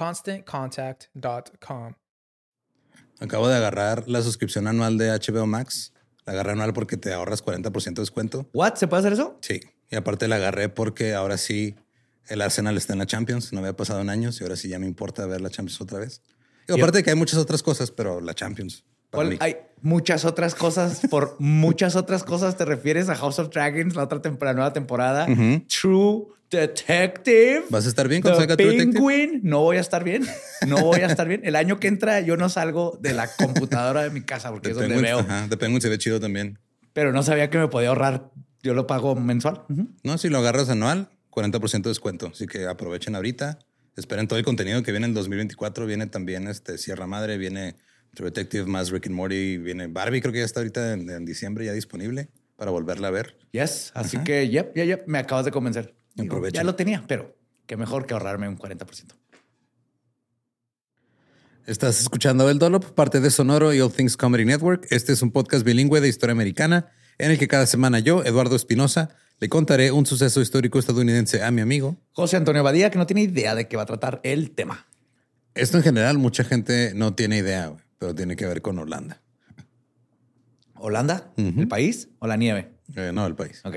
ConstantContact.com. Acabo de agarrar la suscripción anual de HBO Max. La agarré anual porque te ahorras 40% de descuento. ¿What? ¿Se puede hacer eso? Sí. Y aparte la agarré porque ahora sí el Arsenal está en la Champions. No había pasado en años y ahora sí ya me importa ver la Champions otra vez. Y aparte de que hay muchas otras cosas, pero la Champions. Hay muchas otras cosas. Por muchas otras cosas te refieres a House of Dragons, la otra temporada, nueva temporada. True Detective. ¿Vas a estar bien con salga True Detective? No voy a estar bien. No voy a estar bien. El año que entra yo no salgo de la computadora de mi casa porque es donde veo. Ajá, de Penguin se ve chido también. Pero no sabía que me podía ahorrar. Yo lo pago mensual. No, si lo agarras anual, 40% de descuento. Así que aprovechen ahorita. Esperen todo el contenido que viene en 2024. Viene también este Sierra Madre, viene True Detective más Rick and Morty. Viene Barbie, creo que ya está ahorita en, diciembre ya disponible para volverla a ver. Yes. Así que, ya, ya, ya, me acabas de convencer. Ya lo tenía, pero qué mejor que ahorrarme un 40%. Estás escuchando El Dolop, parte de Sonoro y All Things Comedy Network. Este es un podcast bilingüe de historia americana en el que cada semana yo, Eduardo Espinosa, le contaré un suceso histórico estadounidense a mi amigo José Antonio Badía, que no tiene idea de qué va a tratar el tema. Esto en general, mucha gente no tiene idea pero tiene que ver con Holanda. ¿Holanda? ¿El país o la nieve? Eh, no, el país. Ok.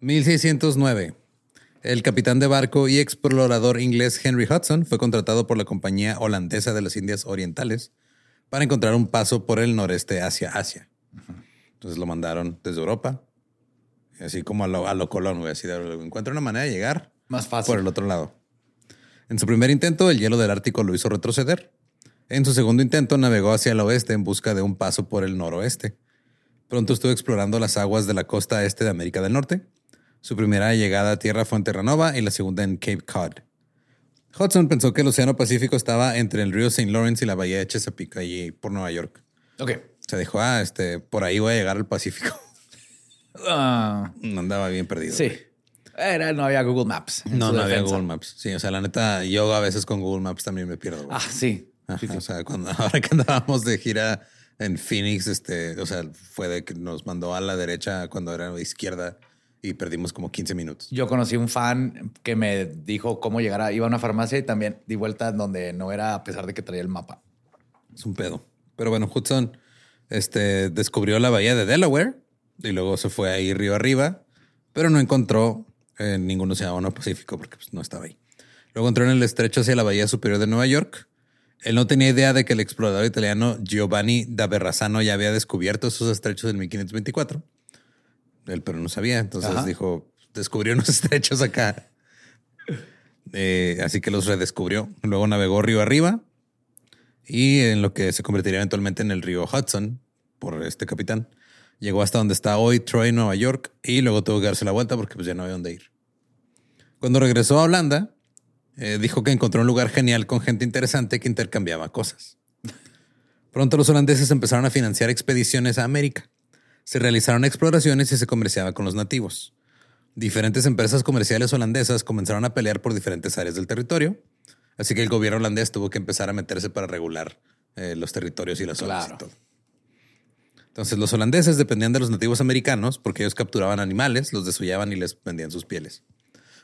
...1609... El capitán de barco y explorador inglés Henry Hudson fue contratado por la Compañía Holandesa de las Indias Orientales para encontrar un paso por el noreste hacia Asia. Entonces lo mandaron desde Europa, así como a lo, a lo Colón, así de, encuentra una manera de llegar más fácil por el otro lado. En su primer intento, el hielo del Ártico lo hizo retroceder. En su segundo intento, navegó hacia el oeste en busca de un paso por el noroeste. Pronto estuvo explorando las aguas de la costa este de América del Norte su primera llegada a tierra fue en Terranova y la segunda en Cape Cod. Hudson pensó que el Océano Pacífico estaba entre el río St. Lawrence y la bahía de Chesapeake, allí por Nueva York. Ok. Se dijo, ah, este, por ahí voy a llegar al Pacífico. Ah. no andaba bien perdido. Sí. Era, no había Google Maps. No, no había Google Maps. Sí, o sea, la neta, yo a veces con Google Maps también me pierdo. Ah, sí. O sea, cuando, ahora que andábamos de gira en Phoenix, este, o sea, fue de que nos mandó a la derecha cuando era izquierda y perdimos como 15 minutos. Yo conocí un fan que me dijo cómo llegar a, iba a una farmacia y también di vuelta donde no era a pesar de que traía el mapa. Es un pedo. Pero bueno, Hudson este, descubrió la bahía de Delaware y luego se fue ahí río arriba, pero no encontró en ningún océano Pacífico porque pues, no estaba ahí. Luego entró en el estrecho hacia la bahía superior de Nueva York. Él no tenía idea de que el explorador italiano Giovanni da Verrazzano ya había descubierto esos estrechos en 1524. Él pero no sabía, entonces Ajá. dijo, descubrió unos estrechos acá. Eh, así que los redescubrió. Luego navegó río arriba y en lo que se convertiría eventualmente en el río Hudson por este capitán. Llegó hasta donde está hoy Troy, Nueva York, y luego tuvo que darse la vuelta porque pues ya no había dónde ir. Cuando regresó a Holanda, eh, dijo que encontró un lugar genial con gente interesante que intercambiaba cosas. Pronto los holandeses empezaron a financiar expediciones a América. Se realizaron exploraciones y se comerciaba con los nativos. Diferentes empresas comerciales holandesas comenzaron a pelear por diferentes áreas del territorio, así que el gobierno holandés tuvo que empezar a meterse para regular eh, los territorios y las zonas Claro. y todo. Entonces los holandeses dependían de los nativos americanos porque ellos capturaban animales, los desollaban y les vendían sus pieles.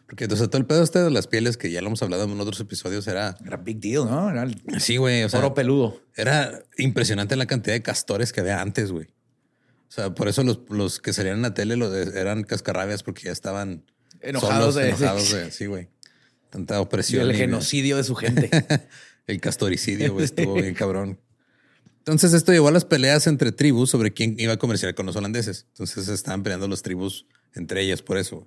Porque entonces todo el pedo este de las pieles, que ya lo hemos hablado en otros episodios, era... Era big deal, ¿no? Era el Sí, güey, o sea, oro peludo. era impresionante la cantidad de castores que había antes, güey. O sea, por eso los, los que salían en la tele los de- eran cascarrabias porque ya estaban Enojados solos, de- enojados de, sí, güey. Tanta Y opresión. el y- genocidio de su gente. el castoricidio, güey, estuvo bien cabrón. Entonces esto llevó a las peleas entre tribus sobre quién iba a comerciar con los holandeses. Entonces estaban peleando las tribus entre ellas por eso.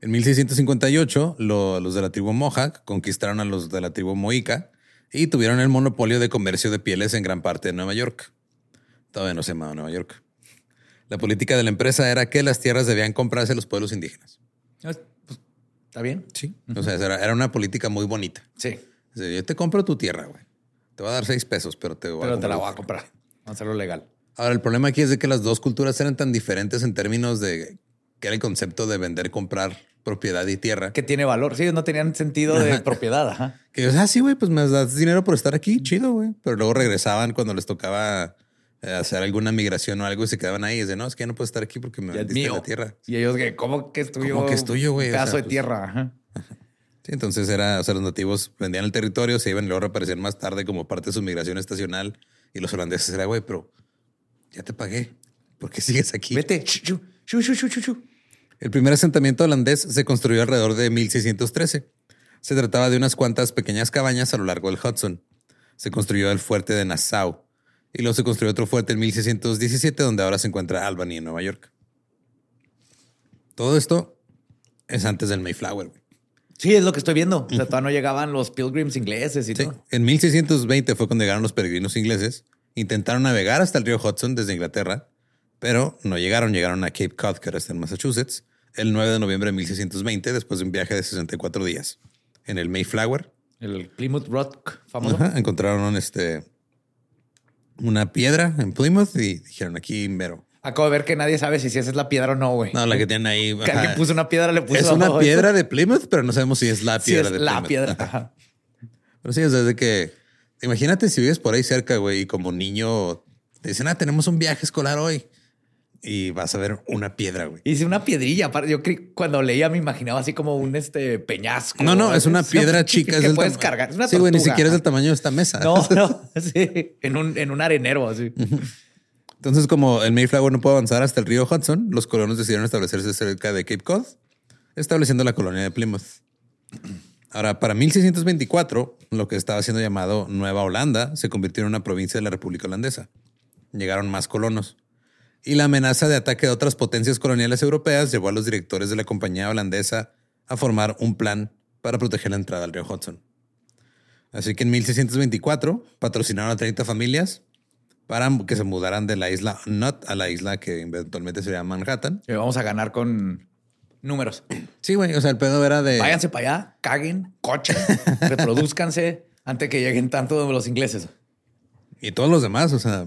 En 1658, lo- los de la tribu Mohawk conquistaron a los de la tribu Moica y tuvieron el monopolio de comercio de pieles en gran parte de Nueva York. Todavía no se llamaba Nueva York. La política de la empresa era que las tierras debían comprarse a los pueblos indígenas. Pues, ¿Está bien? Sí. O sea, era, era una política muy bonita. Sí. O sea, yo te compro tu tierra, güey. Te voy a dar seis pesos, pero te voy a Pero te la voy a comprar. Vamos a hacerlo legal. Ahora, el problema aquí es de que las dos culturas eran tan diferentes en términos de que era el concepto de vender, comprar propiedad y tierra. Que tiene valor. Sí, no tenían sentido de propiedad. Ajá. Que yo, ah, sí, güey, pues me das dinero por estar aquí, chido, güey. Pero luego regresaban cuando les tocaba hacer alguna migración o algo y se quedaban ahí. Y de no, es que ya no puedo estar aquí porque me vendiste la tierra. Y ellos que, ¿cómo que es tuyo? ¿Cómo que es tuyo, güey? O pedazo sea, de pues- tierra. Ajá. Sí, entonces era, o sea, los nativos vendían el territorio, se iban y luego reaparecían más tarde como parte de su migración estacional. Y los holandeses era, güey, pero ya te pagué. ¿Por qué sigues aquí? Vete. Chu, chu, chu. El primer asentamiento holandés se construyó alrededor de 1613. Se trataba de unas cuantas pequeñas cabañas a lo largo del Hudson. Se construyó el fuerte de Nassau y luego se construyó otro fuerte en 1617 donde ahora se encuentra Albany en Nueva York. Todo esto es antes del Mayflower. güey. Sí, es lo que estoy viendo. O sea, todavía no llegaban los pilgrims ingleses y Sí. todo. En 1620 fue cuando llegaron los peregrinos ingleses. Intentaron navegar hasta el río Hudson desde Inglaterra, pero no llegaron. Llegaron a Cape Cod, que ahora está en Massachusetts, el 9 de noviembre de 1620, después de un viaje de 64 días. En el Mayflower, El Plymouth Rock famoso. ajá, encontraron este, una piedra en Plymouth y dijeron aquí mero. Acabo de ver que nadie sabe si esa es la piedra o no, güey. No, la que tienen ahí. Que alguien puso una piedra, le puso es una piedra eso. de Plymouth, pero no sabemos si es la piedra es de la Plymouth. piedra. Ajá. Pero sí, es desde que imagínate si vives por ahí cerca, güey, y como niño te dicen, ah, tenemos un viaje escolar hoy y vas a ver una piedra, güey. Hice una piedrilla. Yo cuando leía me imaginaba así como un este peñasco. No, no, es una piedra chica. Que es puedes cargar. Es una sí, güey, ni siquiera es del tamaño de esta mesa. No, no, sí. En un, en un arenero así. Entonces, como el Mayflower no puede avanzar hasta el río Hudson, los colonos decidieron establecerse cerca de Cape Cod, estableciendo la colonia de Plymouth. Ahora, para 1624, lo que estaba siendo llamado Nueva Holanda se convirtió en una provincia de la República Holandesa. Llegaron más colonos. Y la amenaza de ataque de otras potencias coloniales europeas llevó a los directores de la compañía holandesa a formar un plan para proteger la entrada al río Hudson. Así que en 1624 patrocinaron a 30 familias para que se mudaran de la isla Nut a la isla que eventualmente sería Manhattan. Y vamos a ganar con números. Sí, güey. O sea, el pedo era de. Váyanse para allá, caguen, cochen, reproduzcanse antes que lleguen tanto los ingleses. Y todos los demás. O sea,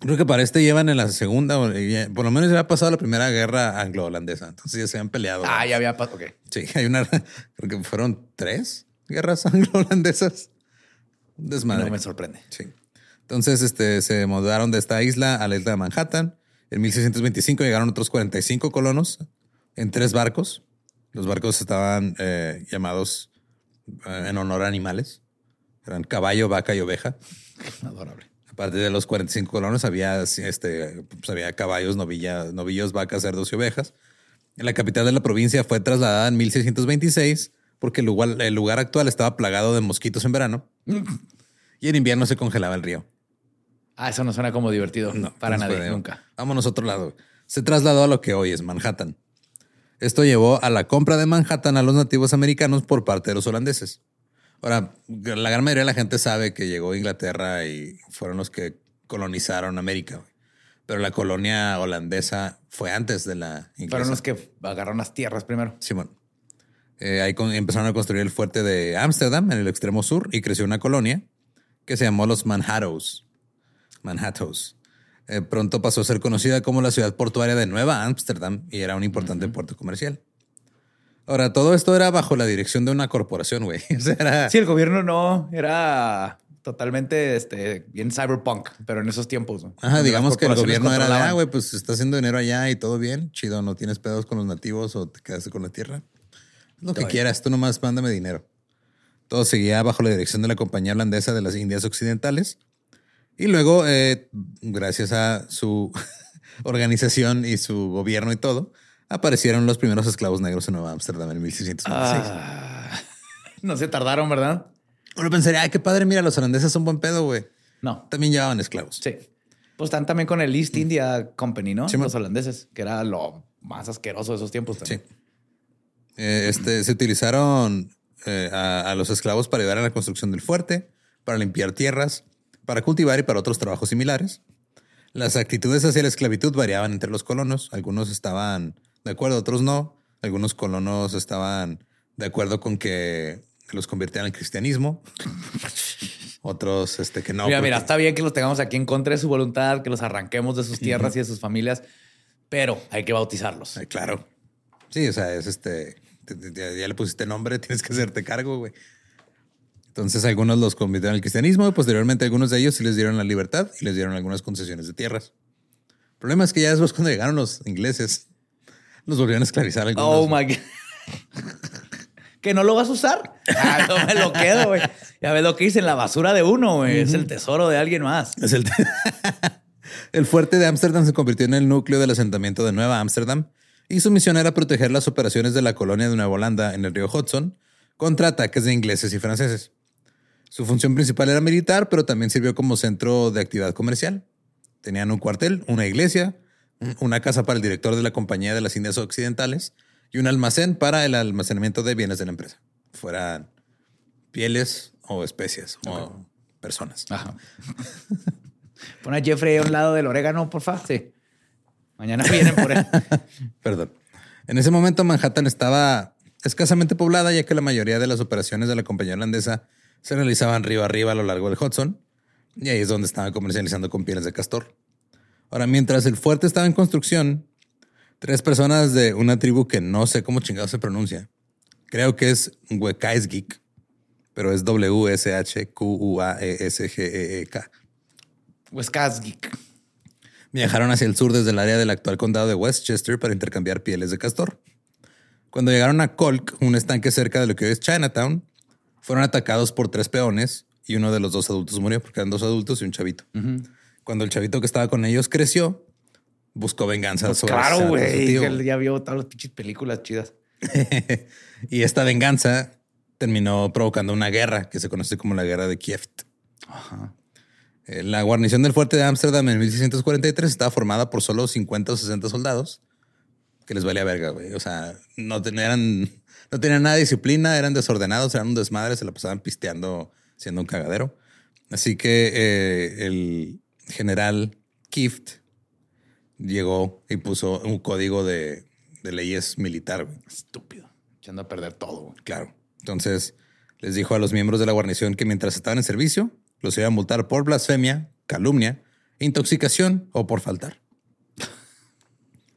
creo que para este llevan en la segunda, ya- por lo menos ya ha pasado la primera guerra anglo-holandesa. Entonces ya se han peleado. Ah, ya había pasado. Sí, hay una. Creo que fueron tres guerras anglo-holandesas. Desmadre. No me sorprende. Sí. Entonces este, se mudaron de esta isla a la isla de Manhattan. En 1625 llegaron otros 45 colonos en tres barcos. Los barcos estaban eh, llamados eh, en honor a animales. Eran caballo, vaca y oveja. Adorable. Aparte de los 45 colonos, había, este, pues, había caballos, novillas, novillos, vacas, cerdos y ovejas. La capital de la provincia fue trasladada en 1626 porque el lugar, el lugar actual estaba plagado de mosquitos en verano y en invierno se congelaba el río. Ah, eso no suena como divertido. No, para no nadie, puede. nunca. Vámonos a otro lado. Se trasladó a lo que hoy es Manhattan. Esto llevó a la compra de Manhattan a los nativos americanos por parte de los holandeses. Ahora, la gran mayoría de la gente sabe que llegó a Inglaterra y fueron los que colonizaron América. güey. Pero la colonia holandesa fue antes de la inglesa. Fueron los que agarraron las tierras primero. Simón. Eh, ahí con- empezaron a construir el fuerte de Ámsterdam en el extremo sur y creció una colonia que se llamó los Manhattoes. Manhattoes. Eh, pronto pasó a ser conocida como la ciudad portuaria de Nueva Ámsterdam y era un importante puerto comercial. Ahora, todo esto era bajo la dirección de una corporación, güey. O sea, era- Sí, el gobierno no era totalmente este, bien cyberpunk, pero en esos tiempos. ¿no? Ajá, digamos que el gobierno era ah, güey, pues está haciendo dinero allá y todo bien, chido, no tienes pedos con los nativos o te quedaste con la tierra. Lo que Todo bien. quieras, tú nomás mándame dinero. Todo seguía bajo la dirección de la compañía holandesa de las Indias Occidentales. Y luego, eh, gracias a su organización y su gobierno y todo, aparecieron los primeros esclavos negros en Nueva Ámsterdam en 1626. Ah, no se tardaron, ¿verdad? Uno pensaría, ay, qué padre, mira, los holandeses son buen pedo, güey. No. También llevaban esclavos. Sí. Pues están también con el East India Company, ¿no? Sí, Los holandeses, que era lo más asqueroso de esos tiempos Sí. también. Eh, este, se utilizaron eh, a, a los esclavos para ayudar en la construcción del fuerte, para limpiar tierras, para cultivar y para otros trabajos similares. Las actitudes hacia la esclavitud variaban entre los colonos. Algunos estaban de acuerdo, otros no. Algunos colonos estaban de acuerdo con que los convirtieran al cristianismo. Otros, este, que no. mira, porque- mira, está bien que los tengamos aquí en contra de su voluntad, que los arranquemos de sus tierras y de sus familias, pero hay que bautizarlos. Ay, claro. Sí, o sea, es este. te- te- Ya, ya le pusiste nombre, tienes que hacerte cargo, güey. Entonces, algunos los convirtieron al cristianismo y posteriormente algunos de ellos sí les dieron la libertad y les dieron algunas concesiones de tierras. El problema es que ya después, cuando llegaron los ingleses, los volvieron a esclavizar. algunos. Oh my God. ¿Que no lo vas a usar? Ah, no me lo quedo, güey. Ya ves lo que hice en la basura de uno, güey. Es el tesoro de alguien más. Es el, el fuerte de Ámsterdam se convirtió en el núcleo del asentamiento de Nueva Ámsterdam y su misión era proteger las operaciones de la colonia de Nueva Holanda en el río Hudson contra ataques de ingleses y franceses. Su función principal era militar, pero también sirvió como centro de actividad comercial. Tenían un cuartel, una iglesia, una casa para el director de la Compañía de las Indias Occidentales y un almacén para el almacenamiento de bienes de la empresa, fueran pieles o especias o personas. Ajá. Pon a Jeffrey a un lado del orégano, porfa. Sí. Mañana vienen por él. Perdón. En ese momento Manhattan estaba escasamente poblada, ya que la mayoría de las operaciones de la compañía holandesa se realizaban río arriba a lo largo del Hudson, y ahí es donde estaban comercializando con pieles de castor. Ahora, mientras el fuerte estaba en construcción, tres personas de una tribu que no sé cómo chingado se pronuncia, creo que es Wekaisgik, pero es W-S-H-Q-U-A-E-S-G-E-E-K. Wiscasgeek. Viajaron hacia el sur desde el área del actual condado de Westchester para intercambiar pieles de castor. Cuando llegaron a Colk, un estanque cerca de lo que hoy es Chinatown, fueron atacados por tres peones y uno de los dos adultos murió porque eran dos adultos y un chavito. Cuando el chavito que estaba con ellos creció, buscó venganza sobre Pues Claro, sobre su güey. Ya vio todas las pinches películas chidas. y esta venganza terminó provocando una guerra que se conoce como la guerra de Kiev. Eh, La guarnición del fuerte de Ámsterdam en 1643 estaba formada por solo 50 o 60 soldados que les valía verga, güey. O sea, no tenían, no tenían nada de disciplina, eran desordenados, eran un desmadre, se la pasaban pisteando siendo un cagadero. Así que eh, el general Kift llegó y puso un código de, de leyes militar, güey. Estúpido. Echando a perder todo, güey. Claro. Entonces les dijo a los miembros de la guarnición que mientras estaban en servicio, los iba a multar por blasfemia, calumnia, intoxicación o por faltar.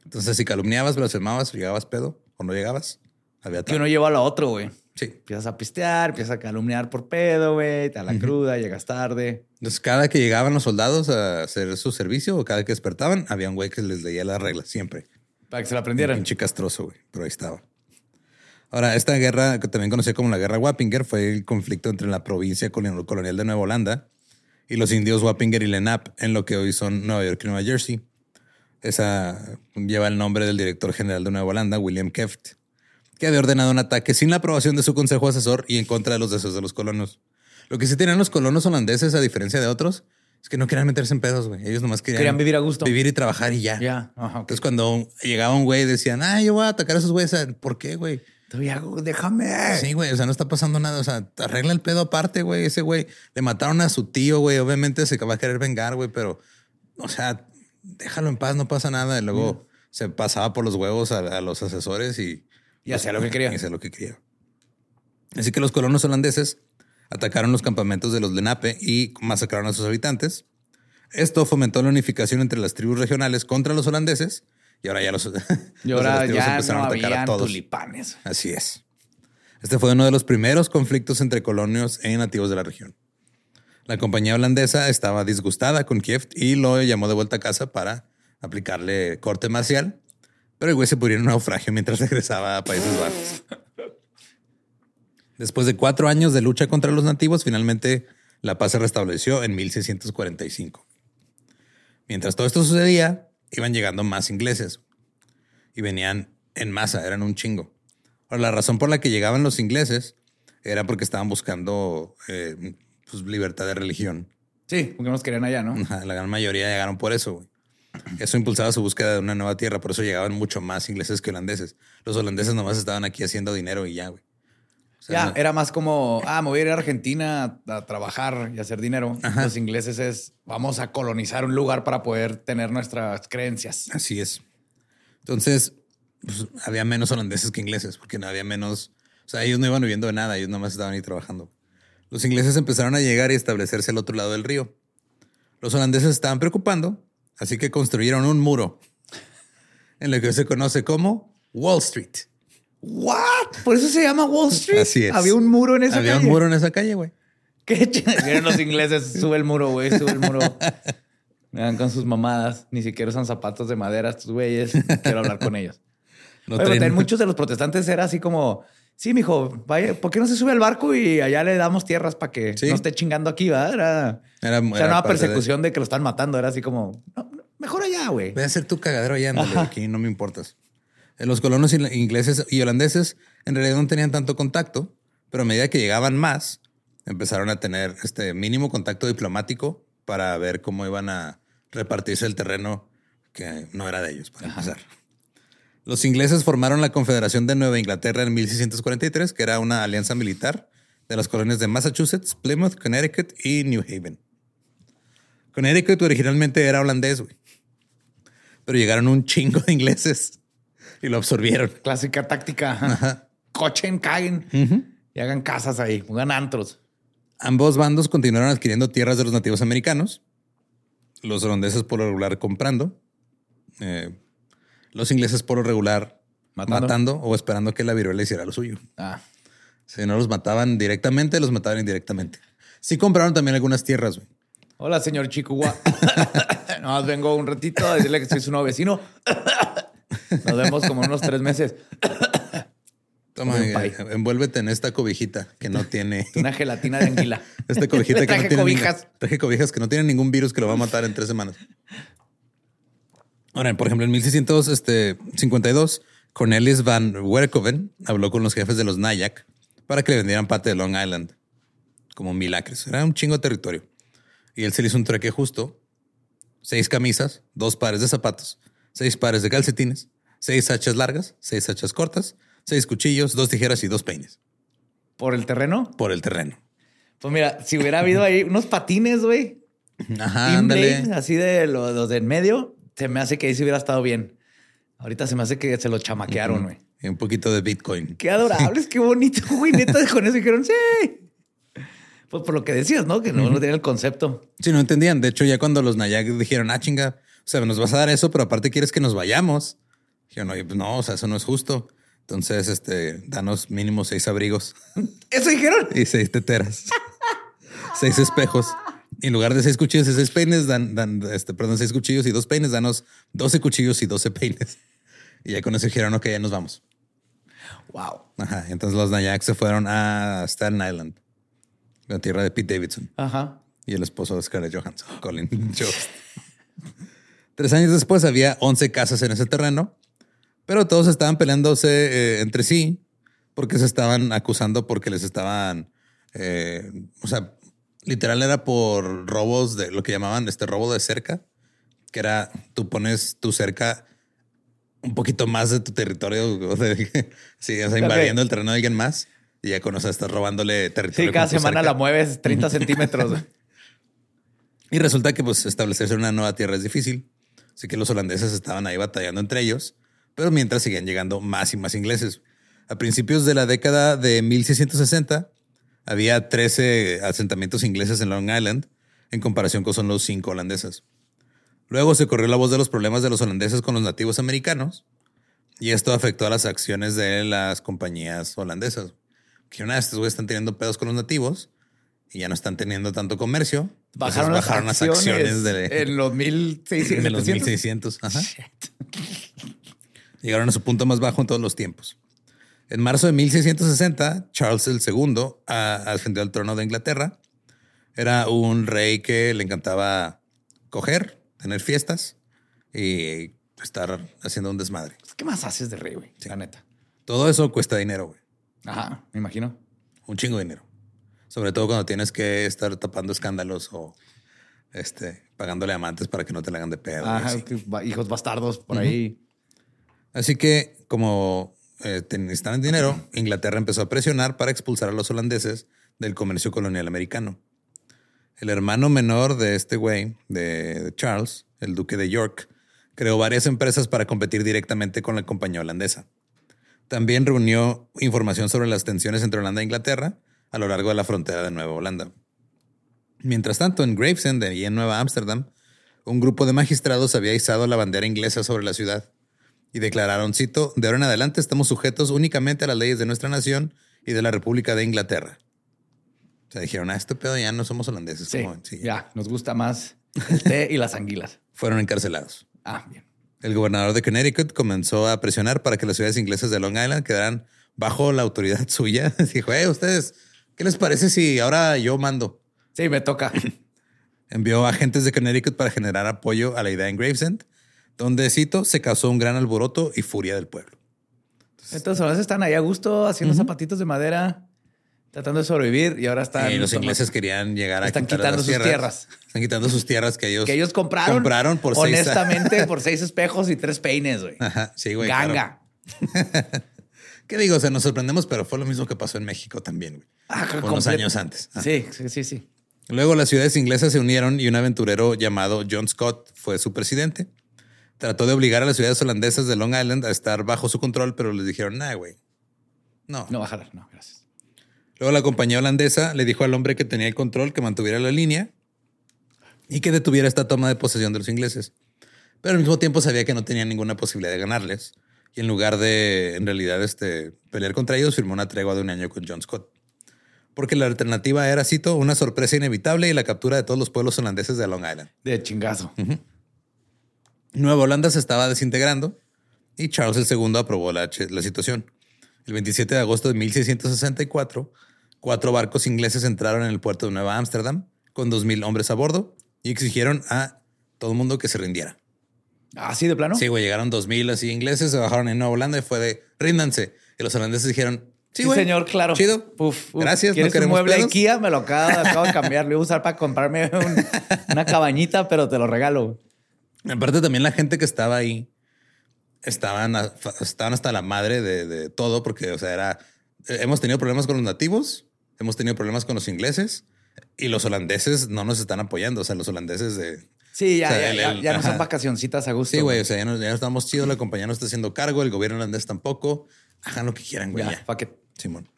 Entonces, si calumniabas, blasfemabas, llegabas pedo o no llegabas, había Que uno lleva a lo otro, güey. Sí. Empiezas a pistear, empiezas a calumniar por pedo, güey, te da la cruda, llegas tarde. Entonces, cada que llegaban los soldados a hacer su servicio o cada que despertaban, había un güey que les leía las reglas siempre. Para que se la Un aprendieran. pinche castroso, güey. Pero ahí estaba. Ahora, esta guerra, que también conocida como la Guerra Wappinger, fue el conflicto entre la provincia colonial colonial de Nueva Holanda y los indios Wappinger y Lenape en lo que hoy son Nueva York y Nueva Jersey. Esa lleva el nombre del director general de Nueva Holanda, William Keft, que había ordenado un ataque sin la aprobación de su consejo asesor y en contra de los deseos de los colonos. Lo que sí tenían los colonos holandeses, a diferencia de otros, es que no querían meterse en pedos, güey. Ellos nomás querían, Querían vivir a gusto. Vivir y trabajar y ya. Ya. Entonces, cuando llegaba un güey, decían, ah, yo voy a atacar a esos güeyes. ¿Por qué, güey? Todavía, déjame. Sí, güey. O sea, no está pasando nada. O sea, arregla el pedo aparte, güey. Ese güey le mataron a su tío, güey. Obviamente se va a querer vengar, güey, pero, o sea, déjalo en paz, no pasa nada. Y luego se pasaba por los huevos a, a los asesores y. Y hacía lo que quería. Y hacía lo que quería. Así que los colonos holandeses atacaron los campamentos de los Lenape y masacraron a sus habitantes. Esto fomentó la unificación entre las tribus regionales contra los holandeses y ahora ya los, Y los ahora nativos ya empezaron no a atacar a todos. tulipanes. Así es. Este fue uno de los primeros conflictos entre colonios e nativos de la región. La compañía holandesa estaba disgustada con Kiev y lo llamó de vuelta a casa para aplicarle corte marcial, pero el güey se murió en un naufragio mientras regresaba a Países Bajos. Después de cuatro años de lucha contra los nativos, finalmente la paz se restableció en 1645. Mientras todo esto sucedía, iban llegando más ingleses y venían en masa, eran un chingo. Ahora, la razón por la que llegaban los ingleses era porque estaban buscando eh, pues, libertad de religión. Sí, porque nos querían allá, ¿no? La gran mayoría llegaron por eso. güey. Eso impulsaba su búsqueda de una nueva tierra, por eso llegaban mucho más ingleses que holandeses. Los holandeses nomás estaban aquí haciendo dinero y ya, güey. O sea, Ya, no- era más como, ah, me voy a ir a Argentina a, trabajar y hacer dinero. Ajá. Los ingleses es, vamos a colonizar un lugar para poder tener nuestras creencias. Así es. Entonces, pues, había menos holandeses que ingleses, porque no había menos. O sea, ellos no iban viviendo de nada, ellos nomás estaban ahí trabajando. Los ingleses empezaron a llegar y establecerse al otro lado del río. Los holandeses estaban preocupando, así que construyeron un muro en lo que se conoce como Wall Street. ¿What? Por eso se llama Wall Street. Así es. Había un muro en esa Había calle. un muro en esa calle, güey. ¿Qué Vienen los ingleses, sube el muro, güey, sube el muro. Me dan con sus mamadas. Ni siquiera usan zapatos de madera estos güeyes. Quiero hablar con ellos. No Oye, también muchos de los protestantes era así como, sí, mijo, vaya, ¿por qué no se sube al barco y allá le damos tierras para que Sí. no esté chingando aquí, ¿verdad? Era, Era, o sea, era una de- persecución de... que lo están matando. Era así como, "No, no, mejor allá, güey. Voy a hacer tu cagadero allá, ándale, aquí no me importas. Eh, Los colonos ingleses y holandeses en realidad no tenían tanto contacto, pero a medida que llegaban más, empezaron a tener este mínimo contacto diplomático para ver cómo iban a repartirse el terreno que no era de ellos, para empezar. Los ingleses formaron la Confederación de Nueva Inglaterra en 1643, que era una alianza militar de las colonias de Massachusetts, Plymouth, Connecticut y New Haven. Connecticut originalmente era holandés, güey. Pero llegaron un chingo de ingleses y lo absorbieron. Clásica táctica. ajá. Cochen, caguen y hagan casas ahí, pongan antros. Ambos bandos continuaron adquiriendo tierras de los nativos americanos, los holandeses por lo regular comprando, eh, los ingleses por lo regular Matando. matando. o esperando que la viruela hiciera lo suyo. Ah, Si no los mataban directamente, los mataban indirectamente. Sí compraron también algunas tierras, güey. Hola, señor Chihuahua. no, vengo un ratito a decirle que soy su nuevo vecino. Nos vemos como en unos tres meses. Toma, eh, envuélvete en esta cobijita que no tiene. Una gelatina de anguila. Esta cobijita que no tiene cobijas. ningún- traje cobijas que no tienen ningún virus que lo va a matar en tres semanas. Ahora, por ejemplo, en 1652, Cornelis van Werkoven habló con los jefes de los Nayak para que le vendieran parte de Long Island como mil acres. Era un chingo de territorio. Y él se le hizo un trueque justo. Seis camisas, dos pares de zapatos, seis pares de calcetines, seis hachas largas, seis hachas cortas, seis cuchillos, dos tijeras y dos peines Por el terreno. por el terreno. Pues mira, si hubiera habido ahí unos patines, güey. Ajá, ándale. así de lo- los de en medio, se me hace que ahí sí hubiera estado bien. Ahorita se me hace que se lo chamaquearon, güey. Y un poquito de Bitcoin. Qué adorables, qué bonito, güey. Neta, con eso dijeron, sí. Pues por lo que decías, ¿no? Que no, no tenía el concepto. Sí, no entendían. De hecho, ya cuando los Nayak dijeron, ah, chinga, o sea, nos vas a dar eso, pero aparte quieres que nos vayamos. Dijeron, oye, pues no, o sea, eso no es justo. Entonces, este, danos mínimo seis abrigos ¿Eso dijeron? y seis teteras, seis espejos. En lugar de seis cuchillos y seis peines, dan, dan, este, perdón, seis cuchillos y dos peines, danos doce cuchillos y doce peines. Y ya con eso dijeron, ok, ya nos vamos. Wow. Ajá. Entonces los Nayak se fueron a Staten Island, la tierra de Pete Davidson Ajá. y el esposo de Scarlett Johansson, Colin Jost. Tres años después había 11 casas en ese terreno, pero todos estaban peleándose eh, entre sí porque se estaban acusando porque les estaban, eh, o sea, literal era por robos de lo que llamaban este robo de cerca, que era tú pones tu cerca un poquito más de tu territorio, sí, o sea, invadiendo el terreno de alguien más y ya con eso estás robándole territorio. Sí, cada semana cerca. la mueves 30 centímetros. Y resulta que pues establecerse una nueva tierra es difícil. Así que los holandeses estaban ahí batallando entre ellos, pero mientras seguían llegando más y más ingleses. A principios de la década de 1660 había 13 asentamientos ingleses en Long Island en comparación con los cinco holandeses. Luego se corrió la voz de los problemas de los holandeses con los nativos americanos y esto afectó a las acciones de las compañías holandesas. Que una de estos güeyes están teniendo pedos con los nativos y ya no están teniendo tanto comercio. Bajaron, las acciones, de, en los 1600. de los 1600. Ajá. Llegaron a su punto más bajo en todos los tiempos. En marzo de 1660, Charles II ascendió al trono de Inglaterra. Era un rey que le encantaba coger, tener fiestas y estar haciendo un desmadre. ¿Qué más haces de rey, güey? La neta. Todo eso cuesta dinero, güey. Ajá, me imagino. Un chingo de dinero. Sobre todo cuando tienes que estar tapando escándalos o este, pagándole amantes para que no te la hagan de pedo. Ajá, hijos bastardos por ahí. Así que, como eh, necesitaban dinero, Inglaterra empezó a presionar para expulsar a los holandeses del comercio colonial americano. El hermano menor de este güey, de Charles, el duque de York, creó varias empresas para competir directamente con la compañía holandesa. También reunió información sobre las tensiones entre Holanda e Inglaterra a lo largo de la frontera de Nueva Holanda. Mientras tanto, en Gravesend y en Nueva Ámsterdam, un grupo de magistrados había izado la bandera inglesa sobre la ciudad y declararon, cito, de ahora en adelante estamos sujetos únicamente a las leyes de nuestra nación y de la República de Inglaterra. O sea, dijeron, ah, este pedo ya no somos holandeses. Sí, como- sí, ya, nos gusta más el té y las anguilas. Fueron encarcelados. Ah, bien. El gobernador de Connecticut comenzó a presionar para que las ciudades inglesas de Long Island quedaran bajo la autoridad suya. Dijo, eh, ustedes, ¿qué les parece si ahora yo mando? Sí, me toca. Envió agentes de Connecticut para generar apoyo a la idea en Gravesend, donde, cito, se causó un gran alboroto y furia del pueblo. Entonces, ahora están ahí a gusto haciendo zapatitos de madera, tratando de sobrevivir y ahora están. Y los ingleses querían llegar a están quitar quitando las sus tierras. Están quitando sus tierras que ellos, que ellos compraron. compraron por seis- honestamente por seis espejos y tres peines, güey. Ajá, sí, güey. claro. Ganga. ¿Qué digo? O sea, nos sorprendemos, pero fue lo mismo que pasó en México también, güey. Ah, Unos años antes. Sí, sí, sí, sí. Luego las ciudades inglesas se unieron y un aventurero llamado John Scott fue su presidente. Trató de obligar a las ciudades holandesas de Long Island a estar bajo su control, pero les dijeron, nah, güey. No. No, bajar, no, gracias. Luego la compañía holandesa le dijo al hombre que tenía el control que mantuviera la línea y que detuviera esta toma de posesión de los ingleses. Pero al mismo tiempo sabía que no tenía ninguna posibilidad de ganarles. Y en lugar de, en realidad, este, pelear contra ellos, firmó una tregua de un año con John Scott. Porque la alternativa era, cito, una sorpresa inevitable y la captura de todos los pueblos holandeses de Long Island. De chingazo. Nueva Holanda se estaba desintegrando y Charles II aprobó la, la situación. El 27 de agosto de 1664, cuatro barcos ingleses entraron en el puerto de Nueva Ámsterdam con 2.000 hombres a bordo y exigieron a todo el mundo que se rindiera. Ah, sí, de plano. Sí, güey, llegaron 2.000 así ingleses, se bajaron en Nueva Holanda y fue de ríndanse. Y los holandeses dijeron, sí, Sí, güey, señor, claro. Chido. Uf, uf. Gracias, no ¿Quieres un queremos mueble pedos. IKEA? Me lo acabo, acabo de cambiar. Lo iba a usar para comprarme un- una cabañita, pero te lo regalo. Aparte también la gente que estaba ahí estaban, a- estaban hasta la madre de, de todo porque, o sea, era, eh, hemos tenido problemas con los nativos, hemos tenido problemas con los ingleses y los holandeses no nos están apoyando. O sea, los holandeses de... Sí, ya, O sea, ya, el- el- ya no son vacacioncitas a gusto. Sí, güey, o sea, ya no, ya estamos chidos, la compañía no está haciendo cargo, el gobierno holandés tampoco. Hagan lo que quieran, güey. Simón.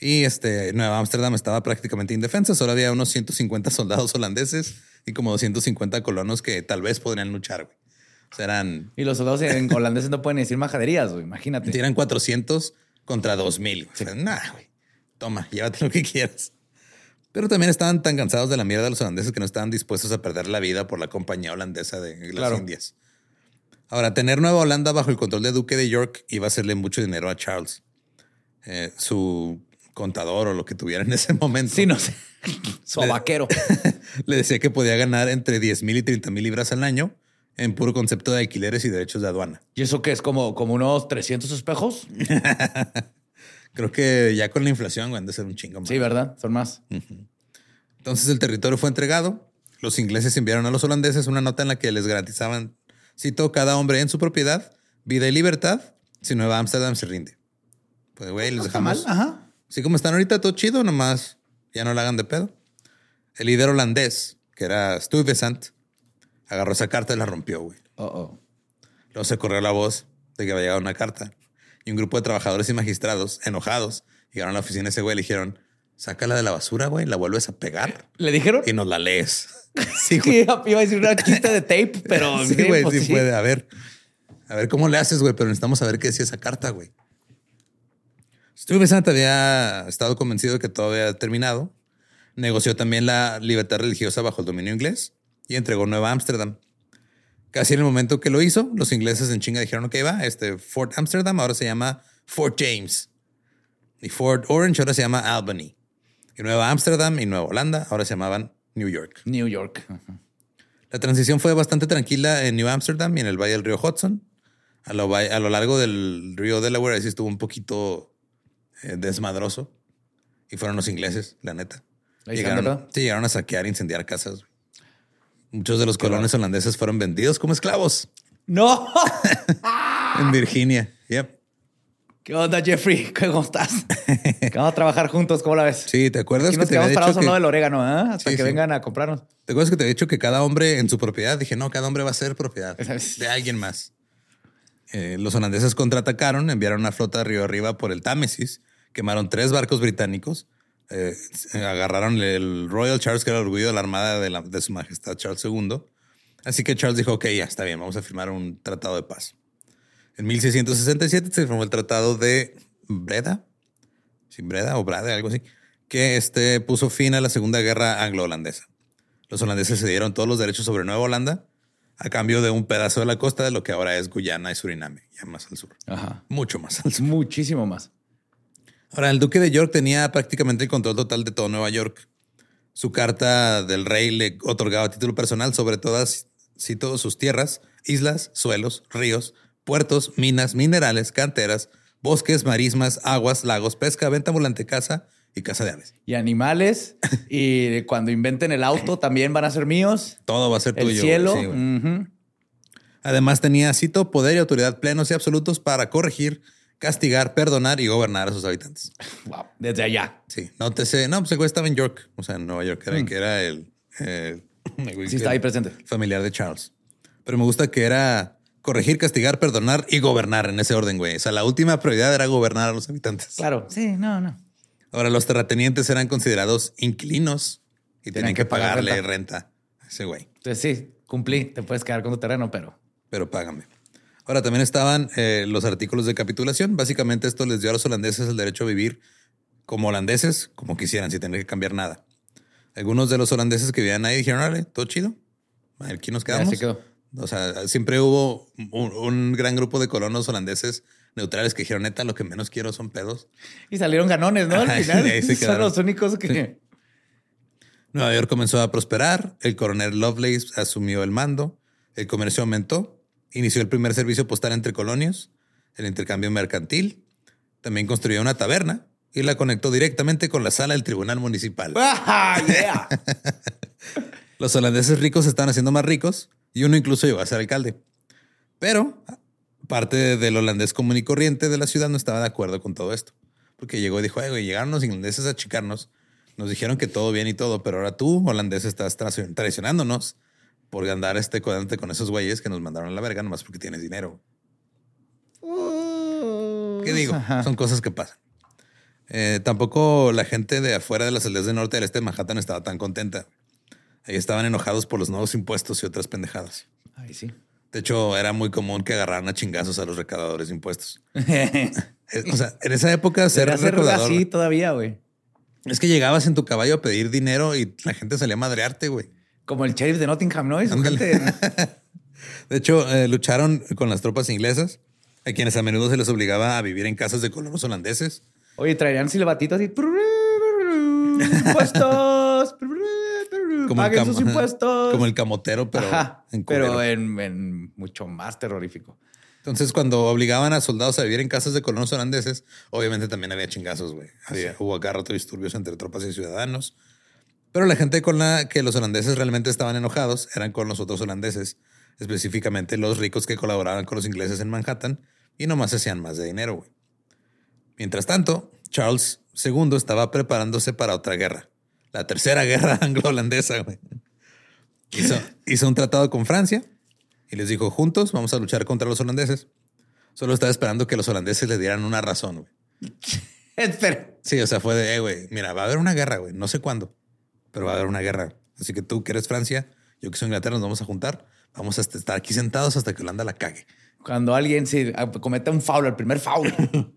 Y este, Nueva Ámsterdam estaba prácticamente indefensa. Solo había unos 150 soldados holandeses y como 250 colonos que tal vez podrían luchar. güey. Eran, Y los soldados en holandeses no pueden decir majaderías, güey. Imagínate. eran 400 contra 2000. güey. Nah, güey. Toma, llévate lo que quieras. Pero también estaban tan cansados de la mierda de los holandeses que no estaban dispuestos a perder la vida por la compañía holandesa de las Claro. Indias. Ahora, tener Nueva Holanda bajo el control de Duque de York iba a hacerle mucho dinero a Charles. Eh, su contador o lo que tuviera en ese momento. Sí, no sé. Sobaquero. Le decía que podía ganar entre 10 mil y 30 mil libras al año en puro concepto de alquileres y derechos de aduana. ¿Y eso qué es? ¿Como, como unos 300 espejos? Creo que ya con la inflación güey, han de ser un chingo más. Sí, ¿verdad? Son más. Entonces el territorio fue entregado. Los ingleses enviaron a los holandeses una nota en la que les garantizaban, cito, cada hombre en su propiedad, vida y libertad, si Nueva Ámsterdam se rinde. Pues, güey, les dejamos. Ajá. Así como están ahorita, todo chido, nomás ya no la hagan de pedo. El líder holandés, que era Stuyvesant, agarró esa carta y la rompió, güey. Oh, oh. Luego se corrió la voz de que había llegado una carta. Y un grupo de trabajadores y magistrados, enojados, llegaron a la oficina de ese güey y le dijeron, sácala de la basura, güey, la vuelves a pegar ¿Le dijeron? y nos la lees. Sí, Sí, iba a decir una chiste de tape, pero Sí, güey, pues sí, puede. A ver, a ver cómo le haces, güey, pero necesitamos saber qué decía esa carta, güey. Stuyvesant había estado convencido de que todo había terminado. Negoció también la libertad religiosa bajo el dominio inglés y entregó Nueva Ámsterdam. Casi en el momento que lo hizo, los ingleses en chinga dijeron, ok, va, este Fort Amsterdam ahora se llama Fort James. Y Fort Orange ahora se llama Albany. Y Nueva Ámsterdam y Nueva Holanda ahora se llamaban New York. New York. La transición fue bastante tranquila en New Amsterdam y en el valle del río Hudson. A lo, a lo largo del río Delaware ahí sí estuvo un poquito eh, desmadroso. Y fueron los ingleses, la neta. Ahí Llegaron, sí, llegaron a saquear e incendiar casas. Muchos de los colones holandeses fueron vendidos como esclavos ¡No! en Virginia. Yep. ¿Qué onda, Jeffrey? ¿Cómo estás? Que vamos a trabajar juntos, ¿cómo la ves? Sí, ¿te acuerdas Aquí que nos te quedamos había parados dicho que, del orégano, ¿eh? Hasta Sí, que sí. vengan a comprarnos. ¿Te acuerdas que te había dicho que cada hombre en su propiedad? Dije, no, cada hombre va a ser propiedad de alguien más. Eh, los holandeses contraatacaron, enviaron una flota río arriba por el Támesis, quemaron tres barcos británicos, eh, agarraron el Royal Charles, que era el orgullo de la armada de, la- de su majestad Charles II. Así que Charles dijo, ok, ya está bien, vamos a firmar un tratado de paz. En 1667 se firmó el tratado de Breda, sí, Breda o Brade, algo así, que este puso fin a la Segunda Guerra Anglo-Holandesa. Los holandeses se dieron todos los derechos sobre Nueva Holanda a cambio de un pedazo de la costa de lo que ahora es Guyana y Suriname, ya más al sur. Ajá. Mucho más al sur. Muchísimo más. Ahora, el duque de York tenía prácticamente el control total de todo Nueva York. Su carta del rey le otorgaba título personal sobre todas, sí, todas sus tierras, islas, suelos, ríos, puertos, minas, minerales, canteras, bosques, marismas, aguas, lagos, pesca, venta ambulante, casa y casa de aves. Y animales. y cuando inventen el auto también van a ser míos. Todo va a ser El tuyo. güey. cielo. Sí, güey. ujú. Además tenía, cito, poder y autoridad plenos y absolutos para corregir, castigar, perdonar y gobernar a sus habitantes. Wow, Desde allá. Sí, nótese, no, pues el güey estaba en York, o sea, en Nueva York, era, que era el, eh, el güey Sí, está ahí presente. familiar de Charles. Pero me gusta que era corregir, castigar, perdonar y gobernar en ese orden, güey. O sea, la última prioridad era gobernar a los habitantes. Claro. Sí, no, no. Ahora, los terratenientes eran considerados inquilinos y tenían, que, que pagar pagarle renta. renta. a ese güey. Entonces sí, cumplí. Te puedes quedar con tu terreno, pero pero págame. Ahora también estaban eh, los artículos de capitulación. Básicamente esto les dio a los holandeses el derecho a vivir como holandeses, como quisieran, sin tener que cambiar nada. Algunos de los holandeses que vivían ahí dijeron, "Órale, todo chido. Aquí nos quedamos. se quedó. O sea, siempre hubo un, un gran grupo de colonos holandeses neutrales que dijeron, neta, lo que menos quiero son pedos. Y salieron ganones, ¿no? Al final se son los únicos que... Nueva York comenzó a prosperar, el coronel Lovelace asumió el mando, el comercio aumentó, inició el primer servicio postal entre colonias, el intercambio mercantil, también construyó una taberna y la conectó directamente con la sala del tribunal municipal. ¡Ah, yeah! Los holandeses ricos se estaban haciendo más ricos y uno incluso llegó a ser alcalde. Pero parte del holandés común y corriente de la ciudad no estaba de acuerdo con todo esto. Porque llegó y dijo, "Ay, güey, llegaron los ingleses a achicarnos, nos dijeron que todo bien y todo, pero ahora tú, holandés, estás traicio- traicionándonos por andar este codante con esos güeyes que nos mandaron a la verga nomás porque tienes dinero. ¿Qué digo? Ajá. Son cosas que pasan. Eh, tampoco la gente de afuera de las aldeas del norte del este de Manhattan estaba tan contenta. Ahí estaban enojados por los nuevos impuestos y otras pendejadas. Ay, sí. De hecho, era muy común que agarraran a chingazos a los recaudadores de impuestos. Eh, o sea, en esa época ser recaudador así todavía, güey. es que llegabas en tu caballo a pedir dinero y la gente salía a madrearte, güey. Como el sheriff de Nottingham, ¿no? Y su gente- De hecho, eh, lucharon con las tropas inglesas, a quienes a menudo se les obligaba a vivir en casas de colonos holandeses. Oye, traerían silbatitos así. Impuestos. Como Paguen sus impuestos. como el camotero, pero, Ajá, en pero en, en mucho más terrorífico. Entonces, cuando obligaban a soldados a vivir en casas de colonos holandeses, obviamente también había chingazos, güey. Hubo acá rato disturbios entre tropas y ciudadanos. Pero la gente con la que los holandeses realmente estaban enojados eran con los otros holandeses, específicamente los ricos que colaboraban con los ingleses en Manhattan y nomás hacían más de dinero, güey. Mientras tanto, Charles II estaba preparándose para otra guerra, la tercera guerra anglo-holandesa. Hizo, hizo un tratado con Francia y les dijo, juntos vamos a luchar contra los holandeses. Solo estaba esperando que los holandeses le dieran una razón, güey. Espera. Sí, o sea, fue de, eh, güey, mira, va a haber una guerra, güey, no sé cuándo, pero va a haber una guerra. Así que tú que eres Francia, yo que soy Inglaterra, nos vamos a juntar, vamos a estar aquí sentados hasta que Holanda la cague. Cuando alguien se ah, comete un foul, el primer foul.